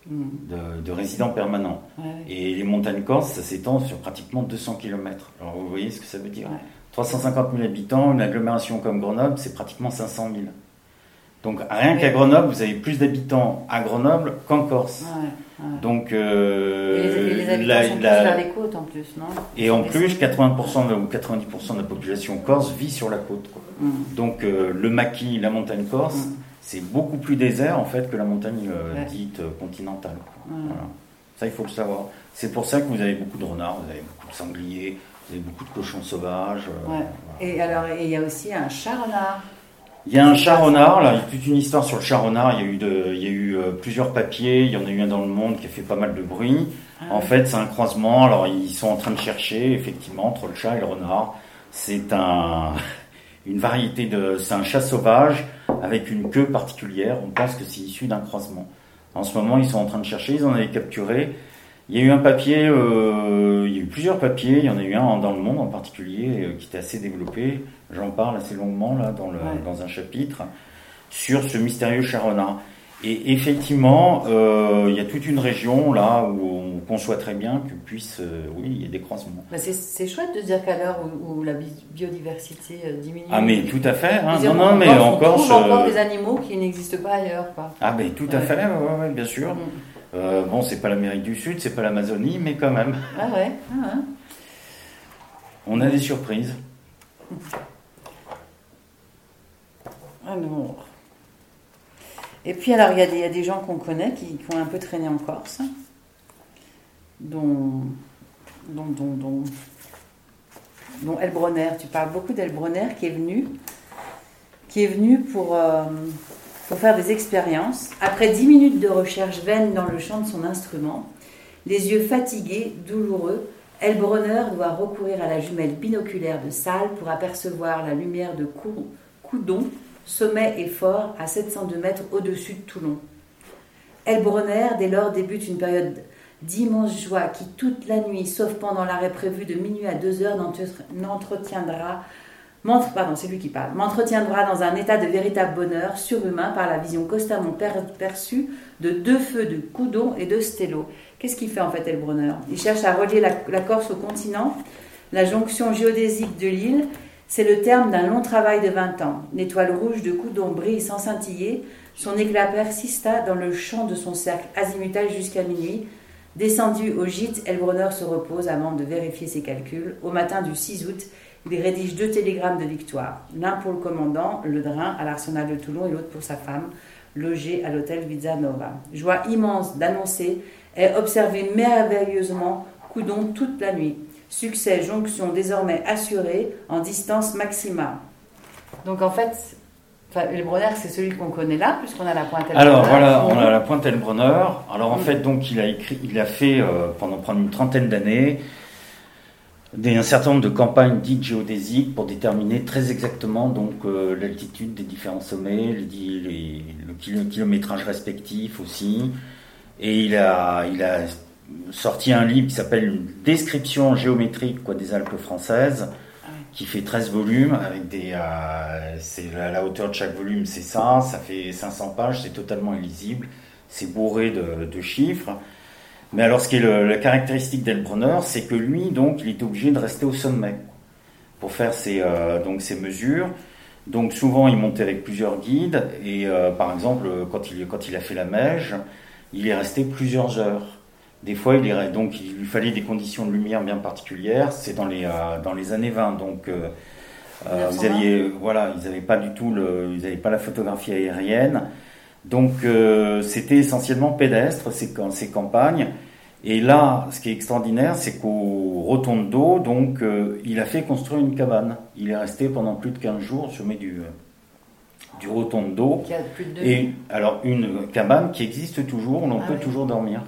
Speaker 3: de, résidents permanents. Et les montagnes corses, ça s'étend sur pratiquement 200 km. Alors vous voyez ce que ça veut dire 350 000 habitants, une agglomération comme Grenoble, c'est pratiquement 500 000. Donc rien qu'à Grenoble, vous avez plus d'habitants à Grenoble qu'en Corse. Donc
Speaker 2: euh, et les, habitants la, les côtes en plus, non?
Speaker 3: Et en plus, 80% ou 90% de la population corse vit sur la côte. Mm. Donc euh, le maquis, la montagne corse, mm c'est beaucoup plus désert en fait que la montagne euh, dite euh, continentale. Ça, il faut le savoir. C'est pour ça que vous avez beaucoup de renards, vous avez beaucoup de sangliers, vous avez beaucoup de cochons sauvages.
Speaker 2: Euh, Et alors, il y a aussi un chat renard.
Speaker 3: Il y a un chat renard, là, il y a toute une histoire sur le chat renard. Il y a eu, de, il y a eu plusieurs papiers, il y en a eu un dans le monde qui a fait pas mal de bruit. Ah en fait, c'est un croisement. Alors, ils sont en train de chercher, effectivement, entre le chat et le renard. C'est un, une variété de. C'est un chat sauvage avec une queue particulière. On pense que c'est issu d'un croisement. En ce moment, ils sont en train de chercher, ils en avaient capturé. Il y a eu un papier, euh, il y a eu plusieurs papiers, il y en a eu un dans le monde en particulier euh, qui était assez développé. J'en parle assez longuement là dans, le, dans un chapitre sur ce mystérieux charonard. Et effectivement, euh, il y a toute une région là où on conçoit très bien que puisse, euh, oui, il y a des croisements.
Speaker 2: Bah, c'est chouette de dire qu'à l'heure où, la biodiversité euh, diminue.
Speaker 3: Ah mais tout à fait. Hein. Non, non, mais encore,
Speaker 2: on trouve encore des animaux qui n'existent pas ailleurs. Quoi.
Speaker 3: Ah mais tout à fait, ouais, bien sûr. Mm. Euh, bon, c'est pas l'Amérique du Sud, c'est pas l'Amazonie, mais quand même.
Speaker 2: Ah ouais. Ah ouais.
Speaker 3: On a des surprises.
Speaker 2: Alors. Et puis, alors, il y, a des gens qu'on connaît qui, ont un peu traîné en Corse, dont, dont, dont, dont, Elbronner. Tu parles beaucoup d'Elbronner qui est venu, qui est venu pour, euh, pour faire des expériences. Après dix minutes de recherche vaine dans le chant de son instrument, les yeux fatigués, douloureux, Elbronner doit recourir à la jumelle binoculaire de salle pour apercevoir la lumière de Coudon sommet et fort, à 702 mètres au-dessus de Toulon. Elbronner, dès lors, débute une période d'immense joie qui, toute la nuit, sauf pendant l'arrêt prévu de minuit à 2 heures, n'entretiendra pardon, c'est lui qui parle, m'entretiendra dans un état de véritable bonheur surhumain par la vision constamment perçue de deux feux de Coudon et de Stello. Qu'est-ce qu'il fait en fait Elbronner Il cherche à relier la Corse au continent, la jonction géodésique de l'île c'est le terme d'un long travail de 20 ans. L'étoile rouge de Coudon brille sans scintiller. Son éclat persista dans le champ de son cercle azimutal jusqu'à minuit. Descendu au gîte, Elbronner se repose avant de vérifier ses calculs. Au matin du 6 août, il rédige deux télégrammes de victoire. L'un pour le commandant, le Drain, à l'arsenal de Toulon, et l'autre pour sa femme, logée à l'hôtel Nova. Joie immense d'annoncer et observer merveilleusement Coudon toute la nuit. Succès, jonction désormais assurée en distance maximale. Donc en fait, le c'est celui qu'on connaît là, puisqu'on a la pointe Elbronner.
Speaker 3: Alors voilà, on a la pointe Elbronner. Alors en fait, donc il a écrit, il a fait euh, pendant prendre une trentaine d'années un certain nombre de campagnes dites géodésiques pour déterminer très exactement donc euh, l'altitude des différents sommets, le kilométrage respectif aussi. Et il a sorti un livre qui s'appelle Une description géométrique quoi, des Alpes françaises, ah qui fait 13 volumes, avec des. Euh, c'est la, la, hauteur de chaque volume, c'est ça, ça fait 500 pages, c'est totalement illisible, c'est bourré de, chiffres. Mais alors, ce qui est la caractéristique d'Elbronner, c'est que lui, donc, il est obligé de rester au sommet pour faire ses, euh, donc, ses mesures. Donc, souvent, il montait avec plusieurs guides, et euh, par exemple, quand il, quand il a fait la Meige, il est resté plusieurs heures. Des fois, il, donc, il lui fallait des conditions de lumière bien particulières. C'est dans les, euh, dans les années 20. Donc, euh, euh, vous aviez, voilà, ils n'avaient pas du tout le, ils n'avaient pas la photographie aérienne. Donc, c'était essentiellement pédestre, ces, ces campagnes. Et là, ce qui est extraordinaire, c'est qu'au Rotondo, donc, il a fait construire une cabane. Il est resté pendant plus de 15 jours au sommet du, du Rotondo. Et alors, une cabane qui existe toujours, où l'on ah peut toujours dormir.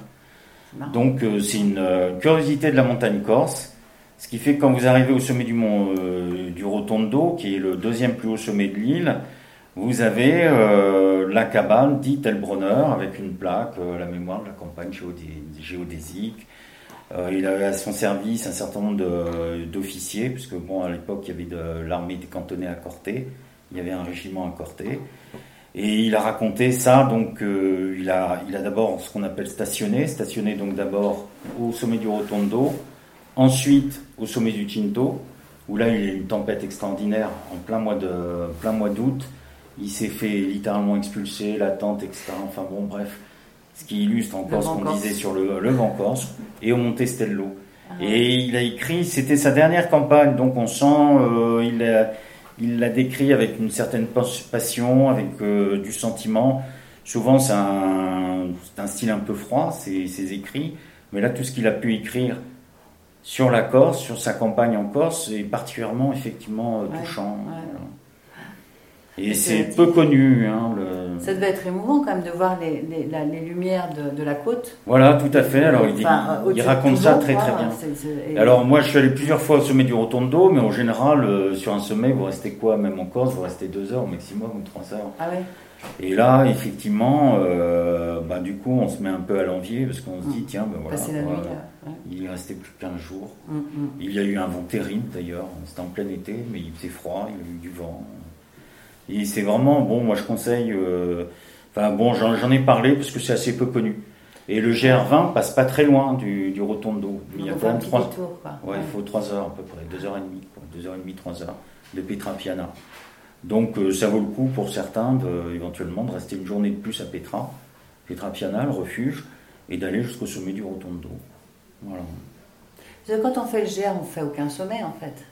Speaker 3: Donc euh, c'est une euh, curiosité de la montagne corse, ce qui fait que quand vous arrivez au sommet du mont euh, du Rotondo, qui est le deuxième plus haut sommet de l'île, vous avez la cabane dite Elbronner avec une plaque la mémoire de la campagne géodésique. il avait à son service un certain nombre d'officiers, puisque bon, à l'époque il y avait l'armée décantonnée à Corté, il y avait un régiment à Corté. Et il a raconté ça, donc euh, il a, il a d'abord ce qu'on appelle stationné, stationné donc d'abord au sommet du Rotondo, ensuite au sommet du Tinto, où là il y a une tempête extraordinaire en plein mois de plein mois d'août. Il s'est fait littéralement expulser, la tente, etc. Enfin bon, bref, ce qui illustre encore ce qu'on disait sur le, le vent corse et au Montestello. Ah. Et il a écrit, c'était sa dernière campagne, donc on sent, euh, il a, il l'a décrit avec une certaine passion, avec euh, du sentiment. Souvent, c'est un, style un peu froid, ses, écrits. Mais là, tout ce qu'il a pu écrire sur la Corse, sur sa campagne en Corse, est particulièrement, effectivement, euh, touchant. Et c'est peu connu. Hein, le...
Speaker 2: Ça devait être émouvant quand même de voir les, les, les lumières de, de, la côte.
Speaker 3: Voilà, tout à fait. Alors il, il raconte ça très très bien. Alors moi je suis allé plusieurs fois au sommet du Rotondo, mais en général euh, sur un sommet vous restez quoi? Même en Corse, vous restez deux heures au maximum ou trois heures.
Speaker 2: Ah ouais.
Speaker 3: Et là, effectivement, euh, bah, du coup, on se met un peu à l'envier parce qu'on se dit, mm. tiens, ben voilà, il il restait plus 15 jours. Mm, mm. Il y a eu un vent terrible d'ailleurs, c'était en plein été, mais il faisait froid, il y a eu du vent. Et c'est vraiment, bon, moi je conseille, euh, enfin bon, j'en ai parlé parce que c'est assez peu connu. Et le GR20 passe pas très loin du, du Rotondo.
Speaker 2: Il y a quand même 3
Speaker 3: ouais, il faut 3 heures à peu près, 2 heures et demie, 2 heures et demie, 3 heures de Petra Piana. Donc euh, ça vaut le coup pour certains de, éventuellement de rester une journée de plus à Petra, Petra Piana, le refuge, et d'aller jusqu'au sommet du Rotondo. Voilà.
Speaker 2: Quand on fait le GR, on fait aucun sommet en fait.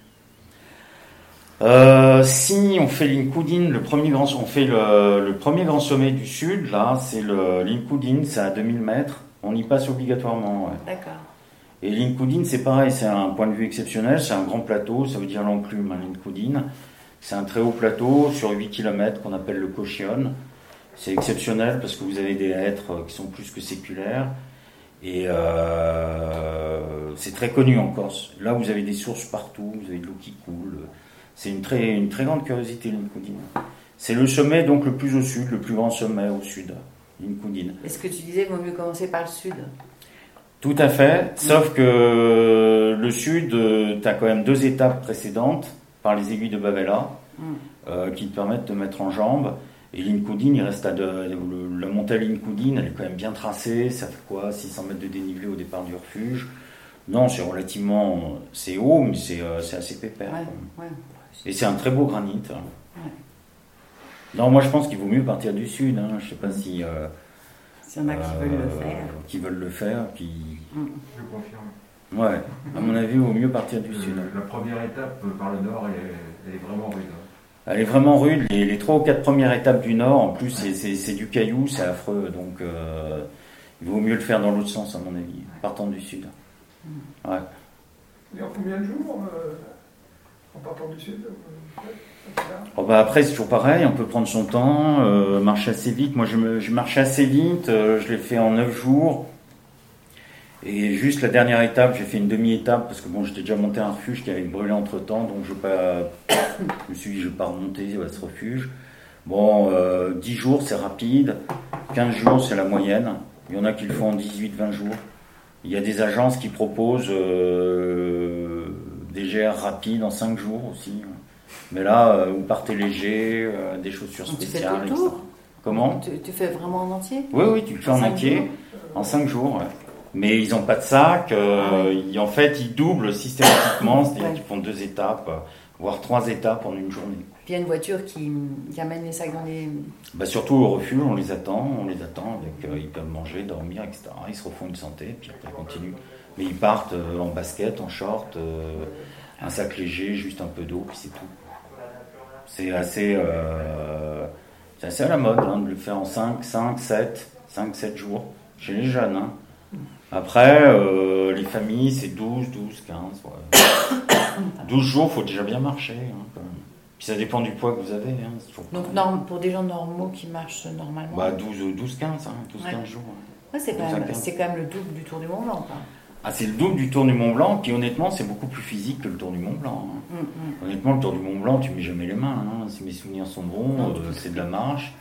Speaker 3: Euh, si on fait l'Inkudin, le premier grand, on fait le, premier grand sommet du sud, là, c'est le l'Inkudin, c'est à 2000 mètres. On y passe obligatoirement.
Speaker 2: D'accord.
Speaker 3: Et l'Inkudin, c'est pareil, c'est un point de vue exceptionnel, c'est un grand plateau, ça veut dire l'enclume, hein, l'Inkudin. C'est un très haut plateau sur 8 km qu'on appelle le Cochion. C'est exceptionnel parce que vous avez des êtres qui sont plus que séculaires. Et euh, c'est très connu en Corse. Là, vous avez des sources partout, vous avez de l'eau qui coule. C'est une très, une très grande curiosité, l'Incoudine. C'est le sommet donc le plus au sud, le plus grand sommet au sud, l'Incoudine.
Speaker 2: Est-ce que tu disais qu'il vaut mieux commencer par le sud?
Speaker 3: Tout à fait, sauf que le sud, euh, tu as quand même deux étapes précédentes par les aiguilles de Bavella mm. euh, qui te permettent de mettre en jambe. Et l'Incoudine, il reste à de, la montée à l'Incoudine, elle est quand même bien tracée, ça fait quoi? 600 mètres de dénivelé au départ du refuge. Non, c'est relativement, c'est haut, mais c'est euh, assez pépère. Et c'est un très beau granit. Non, moi je pense qu'il vaut mieux partir du sud. Hein. Je sais pas si.
Speaker 2: Euh, S'il y en a qui veulent le euh, faire.
Speaker 3: Qui veulent le faire, puis.
Speaker 5: Mm. Je confirme.
Speaker 3: Ouais, à mon avis, il vaut mieux partir du sud.
Speaker 5: La première étape par le nord, elle est, vraiment rude. Hein.
Speaker 3: Elle est vraiment rude. Les, trois ou quatre premières étapes du nord, en plus, c'est du caillou, c'est affreux. Donc, euh, il vaut mieux le faire dans l'autre sens, à mon avis, partant du sud.
Speaker 4: Mm. Ouais. Et en combien de jours en partant du sud
Speaker 3: oh bah Après, c'est toujours pareil, on peut prendre son temps, euh, marcher assez vite. Moi, je, me, je marche assez vite, euh, je l'ai fait en 9 jours. Et juste la dernière étape, j'ai fait une demi-étape parce que bon, j'étais déjà monté un refuge qui avait brûlé entre temps, donc je, pas, je me suis dit, je ne vais pas remonter ce refuge. Bon, euh, 10 jours, c'est rapide. 15 jours, c'est la moyenne. Il y en a qui le font en 18-20 jours. Il y a des agences qui proposent euh, des GR rapides en 5 jours aussi. Mais là, euh, vous partez léger, euh, des chaussures spéciales.
Speaker 2: Tu fais tout
Speaker 3: Comment
Speaker 2: tu, fais vraiment en entier?
Speaker 3: Oui, oui, tu le fais en, entier, en 5 jours. Mais ils n'ont pas de sac. Euh, en fait, ils doublent systématiquement, c'est-à-dire qu'ils font deux étapes, voire trois étapes en une journée.
Speaker 2: Puis il y a une voiture qui, amène les sacs dans les.
Speaker 3: Bah surtout au refuge, on les attend, on les attend avec, ils peuvent manger, dormir, etc. Ils se refont une santé, puis après ils continuent. Mais ils partent en basket, en short, un sac léger, juste un peu d'eau, puis c'est tout. C'est assez, euh, assez à la mode hein, de le faire en 5, 5, 7, 5, 7 jours chez les jeunes. Hein. Après, euh, les familles, c'est 12, 12, 15. Ouais. 12 jours, il faut déjà bien marcher. Hein, Puis ça dépend du poids que vous avez.
Speaker 2: Hein, Donc pour des gens normaux qui marchent normalement
Speaker 3: bah, 12, 12, 15, 12, 15 jours.
Speaker 2: c'est quand, quand, même le double du Tour du Mont Blanc.
Speaker 3: Ah, c'est le double du Tour du Mont Blanc, puis honnêtement, c'est beaucoup plus physique que le Tour du Mont Blanc. Hein. Mm, mm. Honnêtement, le Tour du Mont Blanc, tu mets jamais les mains. Hein. Si mes souvenirs sont bons, euh, c'est de la marche,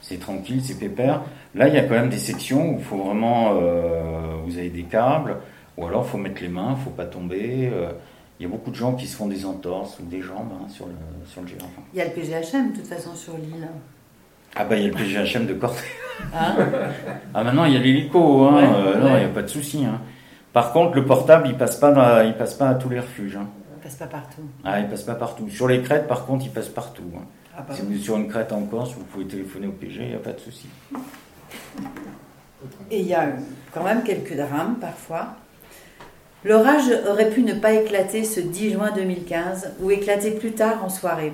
Speaker 3: c'est tranquille, c'est pépère. Là, il y a quand même des sections où il faut vraiment, euh, vous avez des câbles, ou alors il faut mettre les mains, il faut pas tomber. Euh. Il y a beaucoup de gens qui se font des entorses ou des jambes hein, sur, le, sur le.
Speaker 2: Il y a le PGHM de toute façon sur l'île.
Speaker 3: Ah bah il y a le PGHM de Corté. ah maintenant il y a l'hélico, hein. non il n'y a pas de souci. Hein. Par contre, le portable, il passe pas, il passe pas à tous les refuges. Hein.
Speaker 2: Il passe pas partout.
Speaker 3: Ah, il passe pas partout. Sur les crêtes, par contre, il passe partout. Hein. Ah, si vous êtes sur une crête en Corse, vous pouvez téléphoner au PG, il n'y a pas de souci.
Speaker 2: Et il y a quand même quelques drames parfois. L'orage aurait pu ne pas éclater ce 10 juin 2015 ou éclater plus tard en soirée.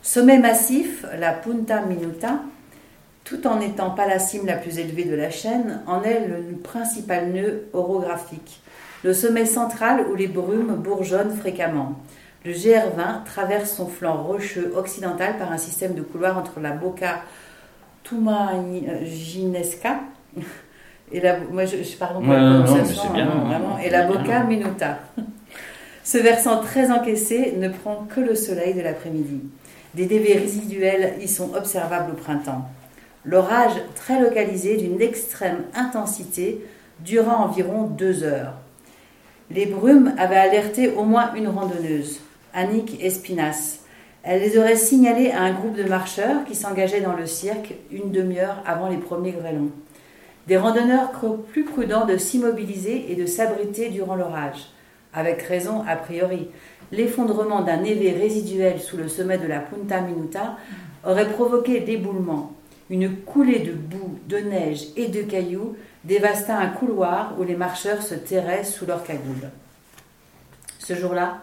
Speaker 2: Sommet massif, la Punta Minuta, tout en n'étant pas la cime la plus élevée de la chaîne, en est le principal nœud orographique, le sommet central où les brumes bourgeonnent fréquemment. Le GR20 traverse son flanc rocheux occidental par un système de couloirs entre la Boca Tumaginesca et la, moi je, pardon
Speaker 3: hein,
Speaker 2: et la Boca Minuta. Ce versant très encaissé ne prend que le soleil de l'après-midi. Des dévers résiduels y sont observables au printemps. L'orage, très localisé, d'une extrême intensité, dura environ deux heures. Les brumes avaient alerté au moins une randonneuse, Annick Espinas. Elle les aurait signalées à un groupe de marcheurs qui s'engageaient dans le cirque une demi-heure avant les premiers grêlons. Des randonneurs crurent plus prudents de s'immobiliser et de s'abriter durant l'orage. Avec raison, a priori. L'effondrement d'un névé résiduel sous le sommet de la Punta Minuta aurait provoqué l'éboulement. Une coulée de boue, de neige et de cailloux dévasta un couloir où les marcheurs se terraient sous leurs cagoules. Ce jour-là,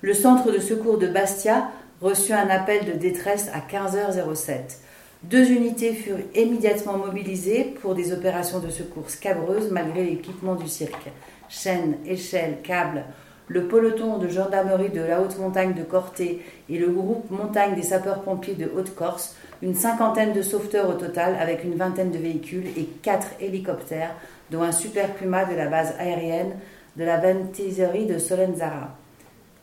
Speaker 2: le centre de secours de Bastia reçut un appel de détresse à 15h07. Deux unités furent immédiatement mobilisées pour des opérations de secours scabreuses malgré l'équipement du cirque. Chaînes, échelles, câbles, le peloton de gendarmerie de la haute montagne de Corté et le groupe montagne des sapeurs-pompiers de Haute-Corse, une cinquantaine de sauveteurs au total avec une vingtaine de véhicules et quatre hélicoptères, dont un super Puma de la base aérienne de la Ventiserie de Solenzara.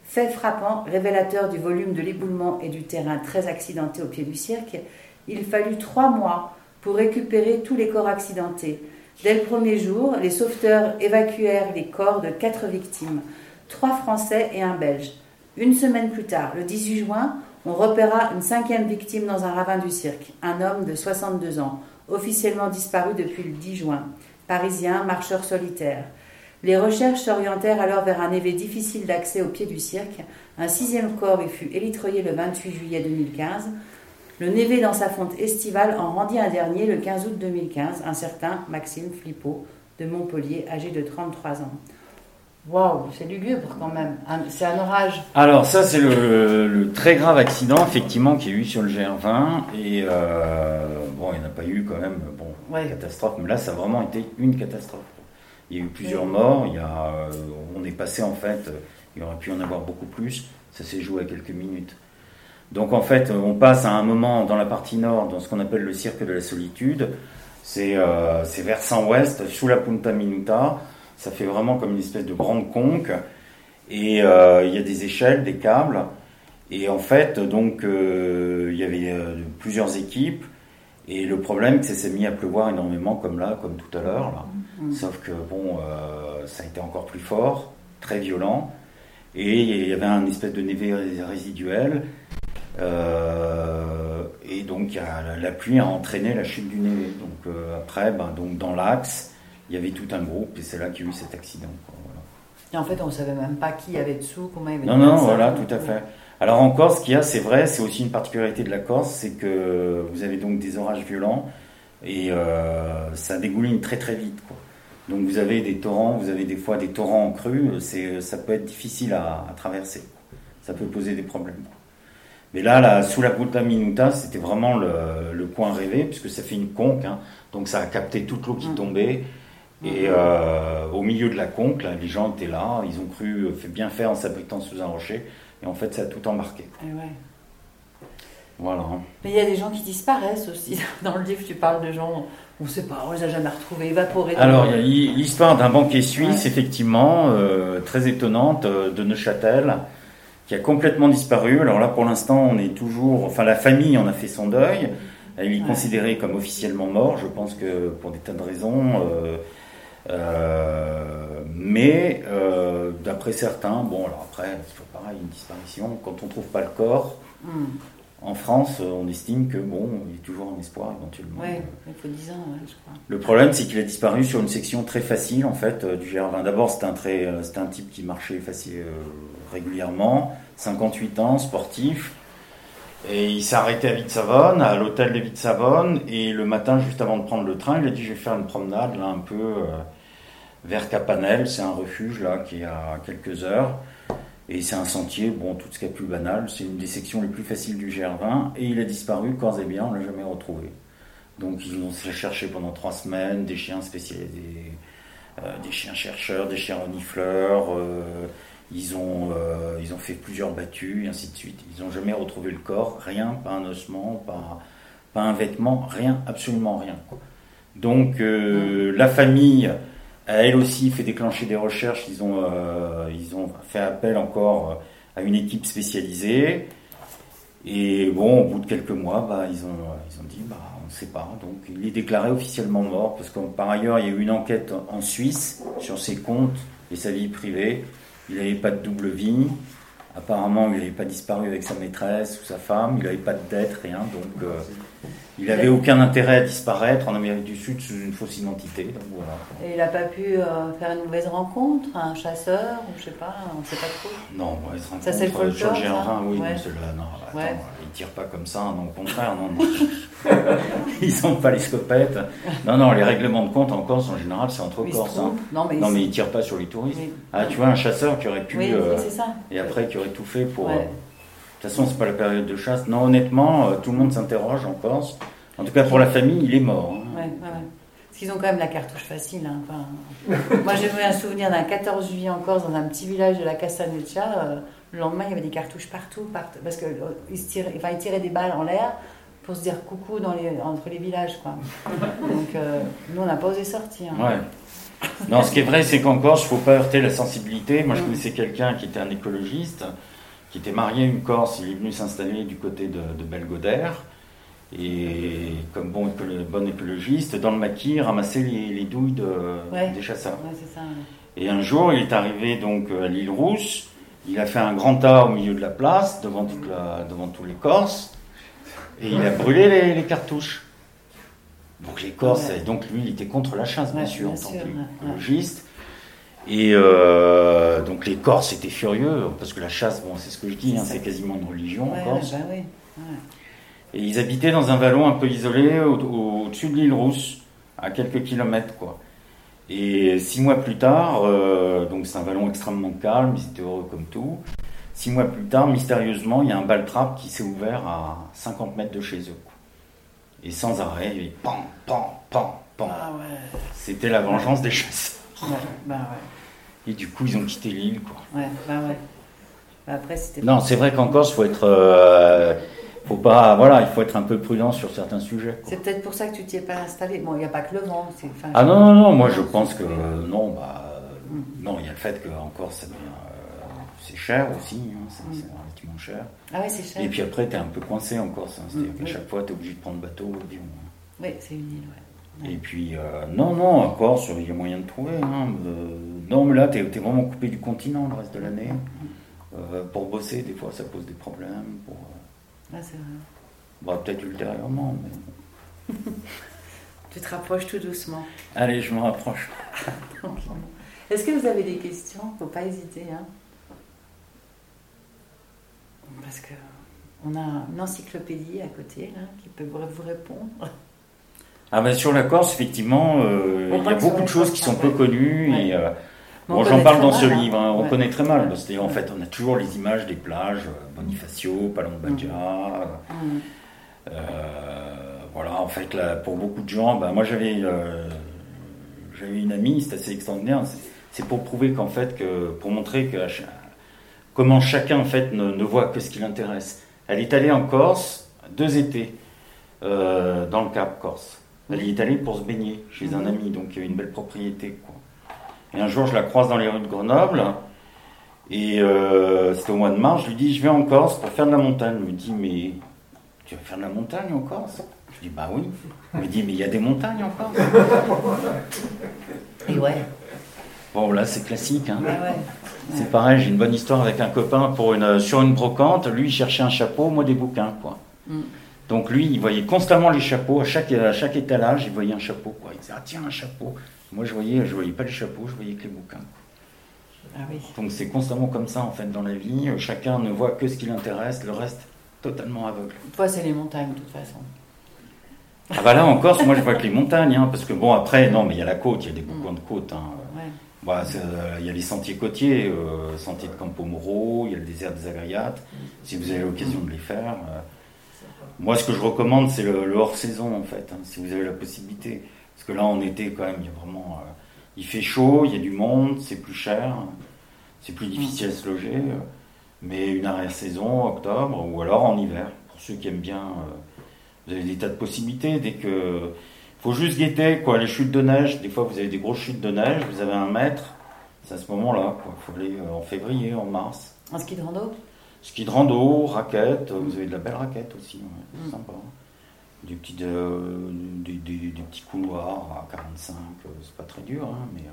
Speaker 2: Fait frappant, révélateur du volume de l'éboulement et du terrain très accidenté au pied du cirque, il fallut trois mois pour récupérer tous les corps accidentés. Dès le premier jour, les sauveteurs évacuèrent les corps de quatre victimes, trois Français et un Belge. Une semaine plus tard, le 18 juin, on repéra une cinquième victime dans un ravin du cirque, un homme de 62 ans, officiellement disparu depuis le 10 juin, parisien, marcheur solitaire. Les recherches s'orientèrent alors vers un évé difficile d'accès au pied du cirque. Un sixième corps y fut élitreillé le 28 juillet 2015. Le névé dans sa fonte estivale en rendit un dernier le 15 août 2015, un certain Maxime Flippo de Montpellier, âgé de 33 ans. Waouh, c'est lugubre quand même. C'est un orage.
Speaker 3: Alors ça, c'est le, très grave accident effectivement qu'il y a eu sur le GR20 et euh, bon, il n'y en a pas eu quand même. Bon, catastrophe, mais là, ça a vraiment été une catastrophe. Il y a eu plusieurs morts. Il y a, euh, on est passé en fait. Il y aurait pu en avoir beaucoup plus. Ça s'est joué à quelques minutes. Donc en fait, on passe à un moment dans la partie nord, dans ce qu'on appelle le cirque de la solitude. C'est euh, versant ouest, sous la Punta Minuta. Ça fait vraiment comme une espèce de grande conque. Et euh, il y a des échelles, des câbles. Et en fait, donc, euh, il y avait euh, plusieurs équipes. Et le problème, c'est que ça s'est mis à pleuvoir énormément, comme là, comme tout à l'heure. Mm-hmm. Sauf que, bon, ça a été encore plus fort, très violent. Et il y avait un espèce de névé résiduel. et donc, la, pluie a entraîné la chute du névé. Donc, après, ben, donc, dans l'axe, il y avait tout un groupe et c'est là qu'il y a eu cet accident.
Speaker 2: Et en fait, on ne savait même pas qui avait dessous, comment il y avait
Speaker 3: Non, non, voilà, tout à fait. Alors en Corse, ce qu'il y a, c'est vrai, c'est aussi une particularité de la Corse, c'est que vous avez donc des orages violents et euh, ça dégouline très très vite. Quoi. Donc vous avez des torrents, vous avez des fois des torrents en crue, ça peut être difficile à, traverser. Ça peut poser des problèmes. Mais là, là, sous la Punta Minuta, c'était vraiment le, le, coin rêvé, puisque ça fait une conque, hein, donc ça a capté toute l'eau qui mm. tombait. Et euh, au milieu de la conque, les gens étaient là, ils ont cru bien faire en s'abritant sous un rocher, et en fait, ça a tout embarqué.
Speaker 2: Et ouais.
Speaker 3: Voilà.
Speaker 2: Mais il y a des gens qui disparaissent aussi. Dans le livre, tu parles de gens, on ne sait pas, on les a jamais retrouvés, évaporés.
Speaker 3: Alors, il y a l'histoire d'un banquier suisse, effectivement, euh, très étonnante, euh, de Neuchâtel, qui a complètement disparu. Alors là, pour l'instant, on est toujours, enfin, la famille en a fait son deuil. Il est considéré comme officiellement mort, je pense que pour des tas de raisons. Euh, mais euh, d'après certains, bon, alors après, c'est pareil, une disparition, quand on ne trouve pas le corps, hmm. en France, on estime que bon, il y a toujours un espoir éventuellement.
Speaker 2: Oui, il faut 10 ans, je crois.
Speaker 3: Le problème, c'est qu'il a disparu sur une section très facile, en fait, euh, du GR20. D'abord, c'était un, très, un type qui marchait facile, régulièrement, 58 ans, sportif. Et il s'est arrêté à Vite-Savonne, à l'hôtel de Vite-Savonne, et le matin, juste avant de prendre le train, il a dit Je vais faire une promenade, là, un peu vers Capanel, c'est un refuge là qui est à quelques heures. Et c'est un sentier, bon, tout ce qui est plus banal, c'est une des sections les plus faciles du GR20. Et il a disparu, corps et bien, on l'a jamais retrouvé. Donc ils ont cherché pendant trois semaines des chiens spécialisés, euh, des chiens chercheurs, des chiens renifleurs. Euh, ils, ont, euh, ils ont fait plusieurs battues, et ainsi de suite. Ils n'ont jamais retrouvé le corps, rien, pas un ossement, pas, pas un vêtement, rien, absolument rien. Donc la famille elle aussi fait déclencher des recherches. Ils ont, euh, fait appel encore euh, à une équipe spécialisée. Et bon, au bout de quelques mois, bah, ils, ont, dit, bah, on ne sait pas. Donc il est déclaré officiellement mort, parce que par ailleurs, il y a eu une enquête en Suisse sur ses comptes et sa vie privée. Il n'avait pas de double vie. Apparemment, il n'avait pas disparu avec sa maîtresse ou sa femme. Il n'avait pas de dette, rien. Donc, euh, il n'avait aucun intérêt à disparaître en Amérique du Sud sous une fausse identité.
Speaker 2: Et il n'a pas pu euh, faire une mauvaise rencontre, un chasseur, ou je sais pas, on ne sait pas trop.
Speaker 3: Non, mauvaise rencontre.
Speaker 2: Ça, c'est le folklore,
Speaker 3: Georges oui,
Speaker 2: ouais.
Speaker 3: non, attends, ils ne tirent pas comme ça, non, au contraire, non, non. ils sont pas les scopettes. Non, non, les règlements de compte en Corse, en général, c'est entre Corses. Hein.
Speaker 2: Non, mais,
Speaker 3: non, mais ils ne tirent pas sur les touristes. Ah, tu vois, un chasseur qui aurait pu.
Speaker 2: Oui, euh, c'est ça.
Speaker 3: Et après, qui aurait tout fait pour. Euh, toute façon, c'est pas la période de chasse. Non, honnêtement, tout le monde s'interroge en Corse. En tout cas, pour la famille, il est mort. Hein.
Speaker 2: Ouais, ouais, Parce qu'ils ont quand même la cartouche facile. Hein. moi, j'ai un souvenir d'un 14 juillet en Corse, dans un petit village de la Castaneccia. Euh, le lendemain, il y avait des cartouches partout, parce qu'ils euh, tiraient, enfin, ils tiraient des balles en l'air pour se dire coucou dans les, entre les villages. Quoi. Donc, euh, nous, on n'a pas osé sortir.
Speaker 3: Ouais. Non, ce qui est vrai, c'est qu'en Corse, il ne faut pas heurter la sensibilité. Moi, je mm. connaissais quelqu'un qui était un écologiste, qui était marié à une Corse. Il est venu s'installer du côté de, de Belgodère. Et comme bon, bon écologiste, dans le maquis, ramasser les, douilles des chasseurs. Et un jour, il est arrivé donc à l'île Rousse. Il a fait un grand tas au milieu de la place, devant, devant tous les Corses, et il a brûlé les, cartouches. Donc les Corses, donc lui, il était contre la chasse, bien sûr, en tant qu'écologiste. Et euh, donc les Corses étaient furieux, parce que la chasse, bon, c'est ce que je dis, hein, c'est quasiment une religion en Corse. Bah et ils habitaient dans un vallon un peu isolé au-dessus de l'île Rousse, à quelques kilomètres, quoi. Et six mois plus tard, euh, donc c'est un vallon extrêmement calme, ils étaient heureux comme tout. Six mois plus tard, mystérieusement, il y a un baltrap qui s'est ouvert à 50 mètres de chez eux. Quoi. Et sans arrêt, il y pan, pan, pan, pan. Ah C'était la vengeance des chasseurs.
Speaker 2: bah
Speaker 3: Et du coup, ils ont quitté l'île, quoi.
Speaker 2: Ouais, bah ouais. Bah après, c'était.
Speaker 3: Non, c'est vrai qu'en Corse, il faut être. Euh, faut pas, voilà, il faut être un peu prudent sur certains sujets.
Speaker 2: C'est peut-être pour ça que tu t'y es pas installé. Bon, il n'y a pas que le vent.
Speaker 3: ah non, non, non, moi je pense que non, bah, mm. non, il y a le fait qu'en Corse, euh, c'est cher aussi, hein, c'est mm. relativement cher.
Speaker 2: Ah oui, c'est cher.
Speaker 3: Et puis après, tu es un peu coincé en Corse, hein, c'est-à-dire qu'à chaque fois, tu es obligé de prendre bateau ou avion. Hein.
Speaker 2: Oui, c'est une île, ouais.
Speaker 3: Et puis, euh, non, non, en Corse, il y a moyen de trouver. Hein, non, mais là, tu es, vraiment coupé du continent le reste de l'année. Euh, pour bosser, des fois, ça pose des problèmes. Pour,
Speaker 2: ah, c'est vrai.
Speaker 3: Bon, peut-être ultérieurement, mais.
Speaker 2: tu te rapproches tout doucement.
Speaker 3: Allez, je me rapproche.
Speaker 2: Est-ce que vous avez des questions? Faut pas hésiter. Hein Parce que on a une encyclopédie à côté là, qui peut vous répondre.
Speaker 3: Ah ben sur la Corse, effectivement, euh, il y a beaucoup de choses qui sont peu connues et euh, Bon, j'en parle dans ce livre, hein. on connaît très mal. En fait, on a toujours les images des plages, euh, Bonifacio, Palombadja. Mm. Euh, voilà, en fait, là, pour beaucoup de gens, ben, moi j'avais une amie, c'est assez extraordinaire. C'est pour prouver qu'en fait, que, pour montrer que comment chacun en fait ne, voit que ce qui l'intéresse. Elle est allée en Corse deux étés dans le Cap Corse. Elle y est allée pour se baigner chez un mm. ami, donc il y avait une belle propriété. Quoi. Et un jour, je la croise dans les rues de Grenoble. Et euh, c'était au mois de mars. Je lui dis, je vais en Corse pour faire de la montagne. Elle me dit, mais tu vas faire de la montagne en Corse? Je dis, bah oui. Elle me dit, mais il y a des montagnes en Corse.
Speaker 2: Et ouais.
Speaker 3: Bon, là, c'est classique. Hein. C'est pareil, j'ai une bonne histoire avec un copain pour une, sur une brocante. Lui, il cherchait un chapeau, moi des bouquins. Quoi. Mm. Donc lui, il voyait constamment les chapeaux. À chaque, à chaque étalage, il voyait un chapeau. Quoi. Il disait, ah tiens, un chapeau. Moi, je voyais, je voyais pas les chapeaux, je voyais que les bouquins.
Speaker 2: Ah oui.
Speaker 3: Donc c'est constamment comme ça en fait dans la vie. Chacun ne voit que ce qui l'intéresse, le reste totalement aveugle.
Speaker 2: Toi, c'est les montagnes de toute façon.
Speaker 3: Ah bah là en Corse, moi je vois que les montagnes, hein, parce que bon après, non mais il y a la côte, il y a des bouquins de côte. Hein. Bah, euh, il y a les sentiers côtiers, euh, sentier de Campo Moro, il y a le désert des Agriates, si vous avez l'occasion de les faire. Euh. Moi ce que je recommande c'est le, hors saison en fait, hein, si vous avez la possibilité. Parce que là, en été, quand même, il y a vraiment. Euh, il fait chaud, il y a du monde, c'est plus cher, c'est plus difficile à se loger. Euh, mais une arrière-saison, octobre, ou alors en hiver, pour ceux qui aiment bien. Euh, vous avez des tas de possibilités. Dès que. faut juste guetter, quoi, les chutes de neige. Des fois, vous avez des grosses chutes de neige, vous avez un mètre. C'est à ce moment-là, quoi. Il faut aller en février, en mars.
Speaker 2: En ski de rando?
Speaker 3: Ski de rando, raquettes, vous avez de la belle raquette aussi, c'est sympa. Des petits, des, petits couloirs à 45, c'est pas très dur, hein, mais.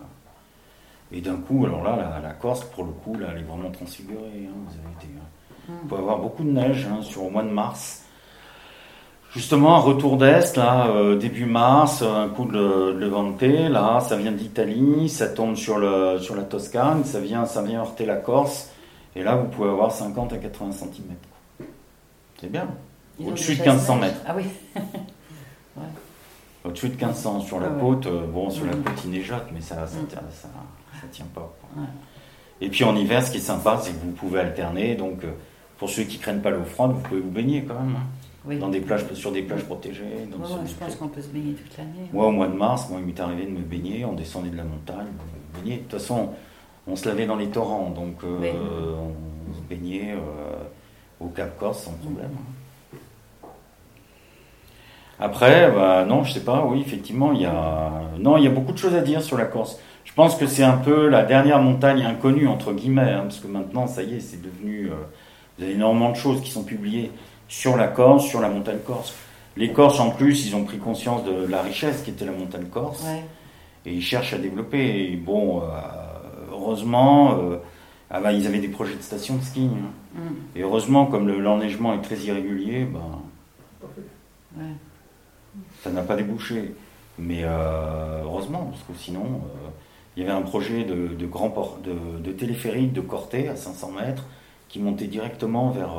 Speaker 3: et d'un coup, alors là, la, Corse, pour le coup, là, elle est vraiment transfigurée. Hein, vous, avez vous pouvez avoir beaucoup de neige hein, sur le mois de mars. Justement, un retour d'Est, là, euh, début mars, un coup de, Levante, là, ça vient d'Italie, ça tombe sur, le, sur la Toscane, ça vient, ça vient heurter la Corse, et là, vous pouvez avoir 50 à 80 cm. C'est bien. Au-dessus de 1500 mètres.
Speaker 2: Ah oui.
Speaker 3: Au-dessus de 1500 sur la côte, euh, bon, sur la mm. côte, il neigeote, mais ça, ça, mm. ça, tient pas. Et puis en hiver, ce qui est sympa, c'est que vous pouvez alterner, donc euh, pour ceux qui craignent pas l'eau froide, vous pouvez vous baigner quand même. Hein dans des plages, sur des plages protégées.
Speaker 2: je pense qu'on peut se baigner toute l'année.
Speaker 3: Moi, au mois de mars, moi, il m'est arrivé de me baigner, on descendait de la montagne, on De toute façon, on se lavait dans les torrents, donc euh, on se baignait euh, au Cap Corse sans problème. Après, bah, non, je sais pas, oui, effectivement, il y a, non, il y a beaucoup de choses à dire sur la Corse. Je pense que c'est un peu la dernière montagne inconnue, entre guillemets, hein, parce que maintenant, ça y est, c'est devenu, euh, il y a énormément de choses qui sont publiées sur la Corse, sur la montagne corse. Les Corses, en plus, ils ont pris conscience de la richesse qui était la montagne corse. Et ils cherchent à développer. Et bon, euh, heureusement, euh, ah bah, ils avaient des projets de station de ski. Hein. Mm. Et heureusement, comme l'enneigement est très irrégulier, ben, ça n'a pas débouché. Mais euh, heureusement, parce que sinon, il y avait un projet de, de grand port, de, de, téléphérique de Corté à 500 mètres qui montait directement vers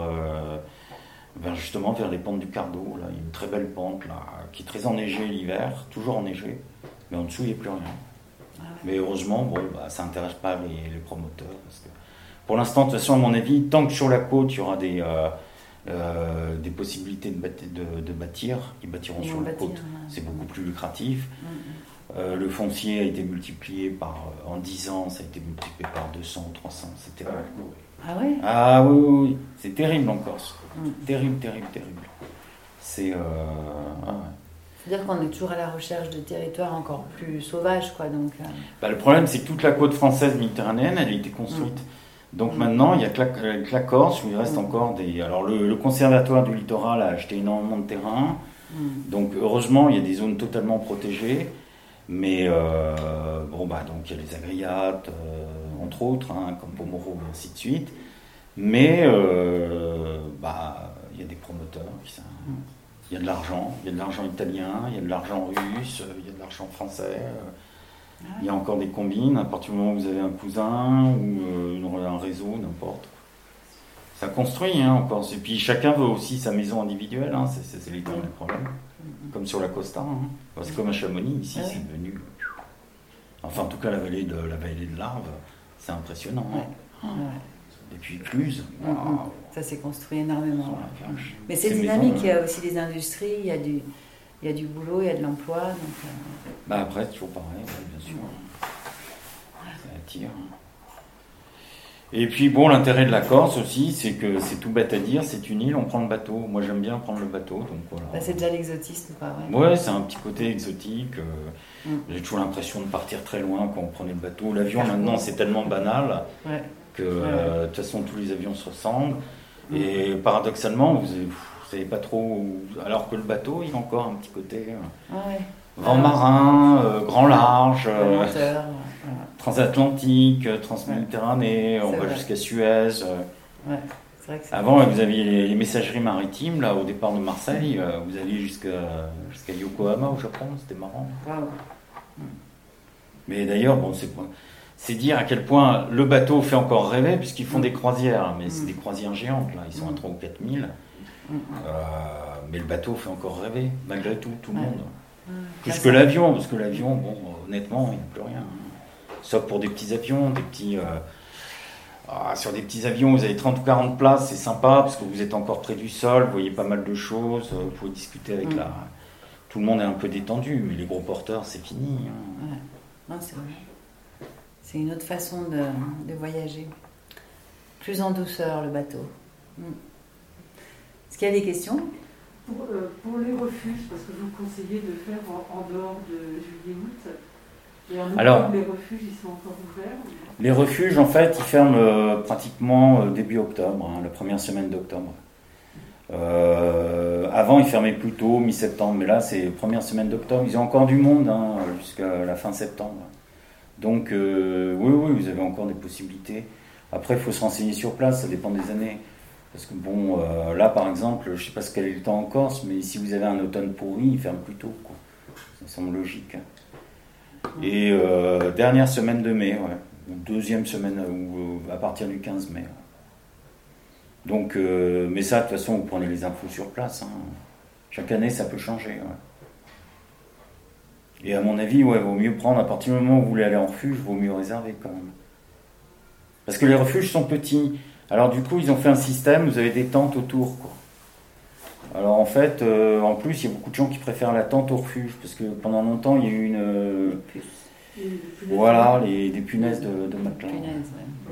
Speaker 3: vers justement vers les pentes du Cardo. Là. Il y a une très belle pente là, qui est très enneigée l'hiver, toujours enneigée, mais en dessous il n'y a plus rien. Ah mais heureusement, bon, bah, ça n'intéresse pas les, promoteurs. Parce que pour l'instant, de toute façon, à mon avis, tant que sur la côte il y aura des, euh, euh, des possibilités de, de, bâtir, ils bâtiront sur la côte. C'est beaucoup plus lucratif. Mm, mm. Euh, le foncier a été multiplié par, en 10 ans, ça a été multiplié par 200, 300, c'était
Speaker 2: Ah oui
Speaker 3: Ah oui, oui, oui. c'est terrible en Corse. Terrible, terrible, terrible. C'est. Euh,
Speaker 2: ah C'est-à-dire qu'on est toujours à la recherche de territoires encore plus sauvages, quoi. Donc, euh.
Speaker 3: bah, le problème, c'est que toute la côte française méditerranéenne, elle a été construite. Mm. Donc mm. maintenant, il y a que la, Corse où il reste mm. encore des. Alors le, conservatoire du littoral a acheté énormément de terrain. Donc heureusement, il y a des zones totalement protégées. Mais euh, bon, bah, donc il y a les agriates, entre autres, hein, comme Pomoro et ainsi de suite. Mais euh, bah, il y a des promoteurs qui Il y a de l'argent, il y a de l'argent italien, il y a de l'argent russe, il y a de l'argent français. Il y a encore des combines, à partir du moment où vous avez un cousin ou euh, un réseau, n'importe. Ça construit hein, encore. Et puis chacun veut aussi sa maison individuelle, hein, c'est l'éternel problème. Comme sur la Costa. Hein. C'est comme à Chamonix, ici c'est devenu. Enfin, en tout cas, la vallée de la vallée de l'Arve, c'est impressionnant. Depuis plus.
Speaker 2: Ça s'est construit énormément. Mais c'est dynamique, il y a aussi des industries, il y a du, il y a du boulot, il y a de l'emploi. Euh.
Speaker 3: Bah après, c'est toujours pareil, bien sûr. Ça attire. Et puis bon, l'intérêt de la Corse aussi, c'est que c'est tout bête à dire, c'est une île, on prend le bateau. Moi j'aime bien prendre le bateau, donc voilà.
Speaker 2: Bah, c'est déjà l'exotisme, pas
Speaker 3: vrai Ouais, c'est un petit côté exotique. Euh, mm. J'ai toujours l'impression de partir très loin quand on prenait le bateau. L'avion maintenant c'est tellement banal. Ouais que euh, de toute façon tous les avions se ressemblent. Et paradoxalement, vous ne savez pas trop. Alors que le bateau, il a encore un petit côté. Euh, vent marin, euh, grand large, transatlantique, transméditerranée, on va jusqu'à Suez. Avant, vous aviez les, messageries maritimes, là, au départ de Marseille, vous alliez jusqu'à jusqu'à Yokohama au Japon, c'était marrant. Mais d'ailleurs, bon, c'est c'est dire à quel point le bateau fait encore rêver, puisqu'ils font des croisières, mais c'est mm. des croisières géantes, là, ils sont à 3 ou 4 000. Mm. Euh, mais le bateau fait encore rêver, malgré tout, tout le monde. Plus que l'avion, parce que l'avion, bon, honnêtement, il n'y a plus rien. Sauf pour des petits avions, des petits. Euh, ah, sur des petits avions, vous avez 30 ou 40 places, c'est sympa, parce que vous êtes encore près du sol, vous voyez pas mal de choses, vous pouvez discuter avec mm. la. Tout le monde est un peu détendu, mais les gros porteurs, c'est fini. Hein.
Speaker 2: Non, c'est une autre façon de, voyager. Plus en douceur le bateau. Hmm. Est-ce qu'il y a des questions?
Speaker 6: Pour, euh, les refuges, parce que vous conseillez de faire en, dehors de juillet-août,
Speaker 2: Alors, les refuges, ils sont encore ouverts
Speaker 3: Les refuges, en fait, ils ferment euh, pratiquement euh, début octobre, hein, la première semaine d'octobre. Euh, avant, ils fermaient plus tôt, mi-septembre, mais là, c'est première semaine d'octobre. Ils ont encore du monde hein, jusqu'à la fin septembre. Donc, oui, oui, vous avez encore des possibilités. Après, il faut se renseigner sur place, ça dépend des années. Parce que bon, là par exemple, je ne sais pas ce qu'elle est le temps en Corse, mais si vous avez un automne pourri, il ferme plus tôt. Ça semble logique. Hein. Et euh, dernière semaine de mai, ou deuxième semaine, euh, à partir du 15 mai. Donc, euh, mais ça, de toute façon, vous prenez les infos sur place. Hein. Chaque année, ça peut changer. Et à mon avis, ouais, vaut mieux prendre, à partir du moment où vous voulez aller en refuge, vaut mieux réserver quand même. Parce que les refuges sont petits. Alors du coup, ils ont fait un système, vous avez des tentes autour. Quoi. Alors en fait, euh, en plus, il y a beaucoup de gens qui préfèrent la tente au refuge, parce que pendant longtemps, il y a eu une... Euh, voilà, les, des punaises de, matelas.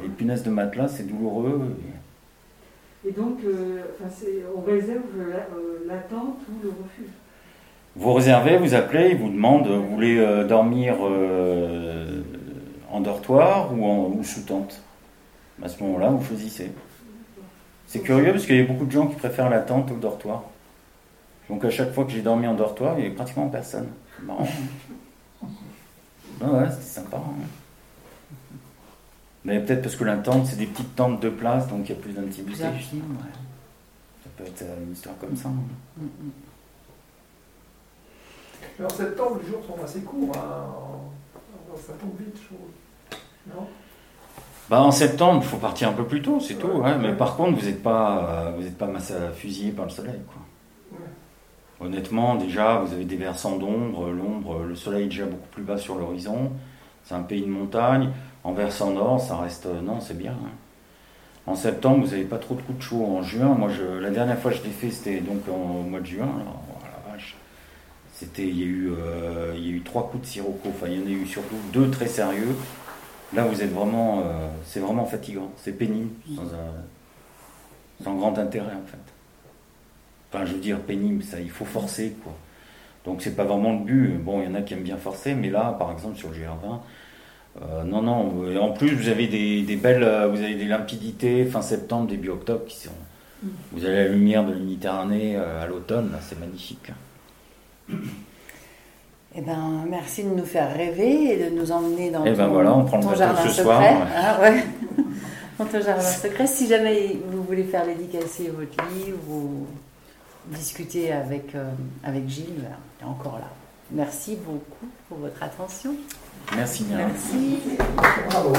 Speaker 3: Les punaises de matelas, c'est douloureux.
Speaker 2: Et donc, euh, on réserve la, tente ou le refuge?
Speaker 3: Vous réservez, vous appelez, ils vous demandent, vous voulez dormir en dortoir ou, en, ou sous tente? À ce moment-là, vous choisissez. C'est curieux parce qu'il y a beaucoup de gens qui préfèrent la tente au dortoir. Donc à chaque fois que j'ai dormi en dortoir, il n'y avait pratiquement personne. C'est marrant. ouais, c'était sympa. Hein. Mais peut-être parce que la tente, c'est des petites tentes de place, donc il y a plus d'intimité. Ça peut être euh, une histoire comme ça. Hein.
Speaker 4: Mais en septembre, les jours sont assez courts. Hein. Ça tombe vite, je trouve. Non?
Speaker 3: Bah, en septembre, il faut partir un peu plus tôt, c'est tout. Hein. Mais par contre, vous n'êtes pas, vous êtes pas fusillé par le soleil. Quoi. Honnêtement, déjà, vous avez des versants d'ombre. L'ombre, le soleil est déjà beaucoup plus bas sur l'horizon. C'est un pays de montagne. En versant nord, ça reste. Non, c'est bien. Hein. En septembre, vous n'avez pas trop de coups de chaud. En juin, moi, je, la dernière fois que je l'ai fait, c'était donc au mois de juin. C'était, il y a eu, euh, il y a eu trois coups de sirocco. Enfin, il y en a eu surtout deux très sérieux. Là, vous êtes vraiment, euh, c'est vraiment fatigant, c'est pénible, sans, grand intérêt en fait. Enfin, je veux dire pénible, ça, il faut forcer quoi. Donc c'est pas vraiment le but. Bon, il y en a qui aiment bien forcer, mais là, par exemple sur le GR20, euh, non, non. En plus, vous avez des, belles, vous avez des limpidités fin septembre, début octobre qui sont. Vous avez la lumière de la à l'automne, c'est magnifique.
Speaker 2: Eh ben, merci de nous faire rêver et de nous emmener dans
Speaker 3: eh ben voilà, on prend ton jardin ce secret. Soir,
Speaker 2: ah, ouais. dans ton jardin secret. Si jamais vous voulez faire dédicacer votre livre ou discuter avec, euh, avec Gilles, ben, il est encore là. Merci beaucoup pour votre attention.
Speaker 3: Merci
Speaker 2: bien. Merci.
Speaker 4: Bravo.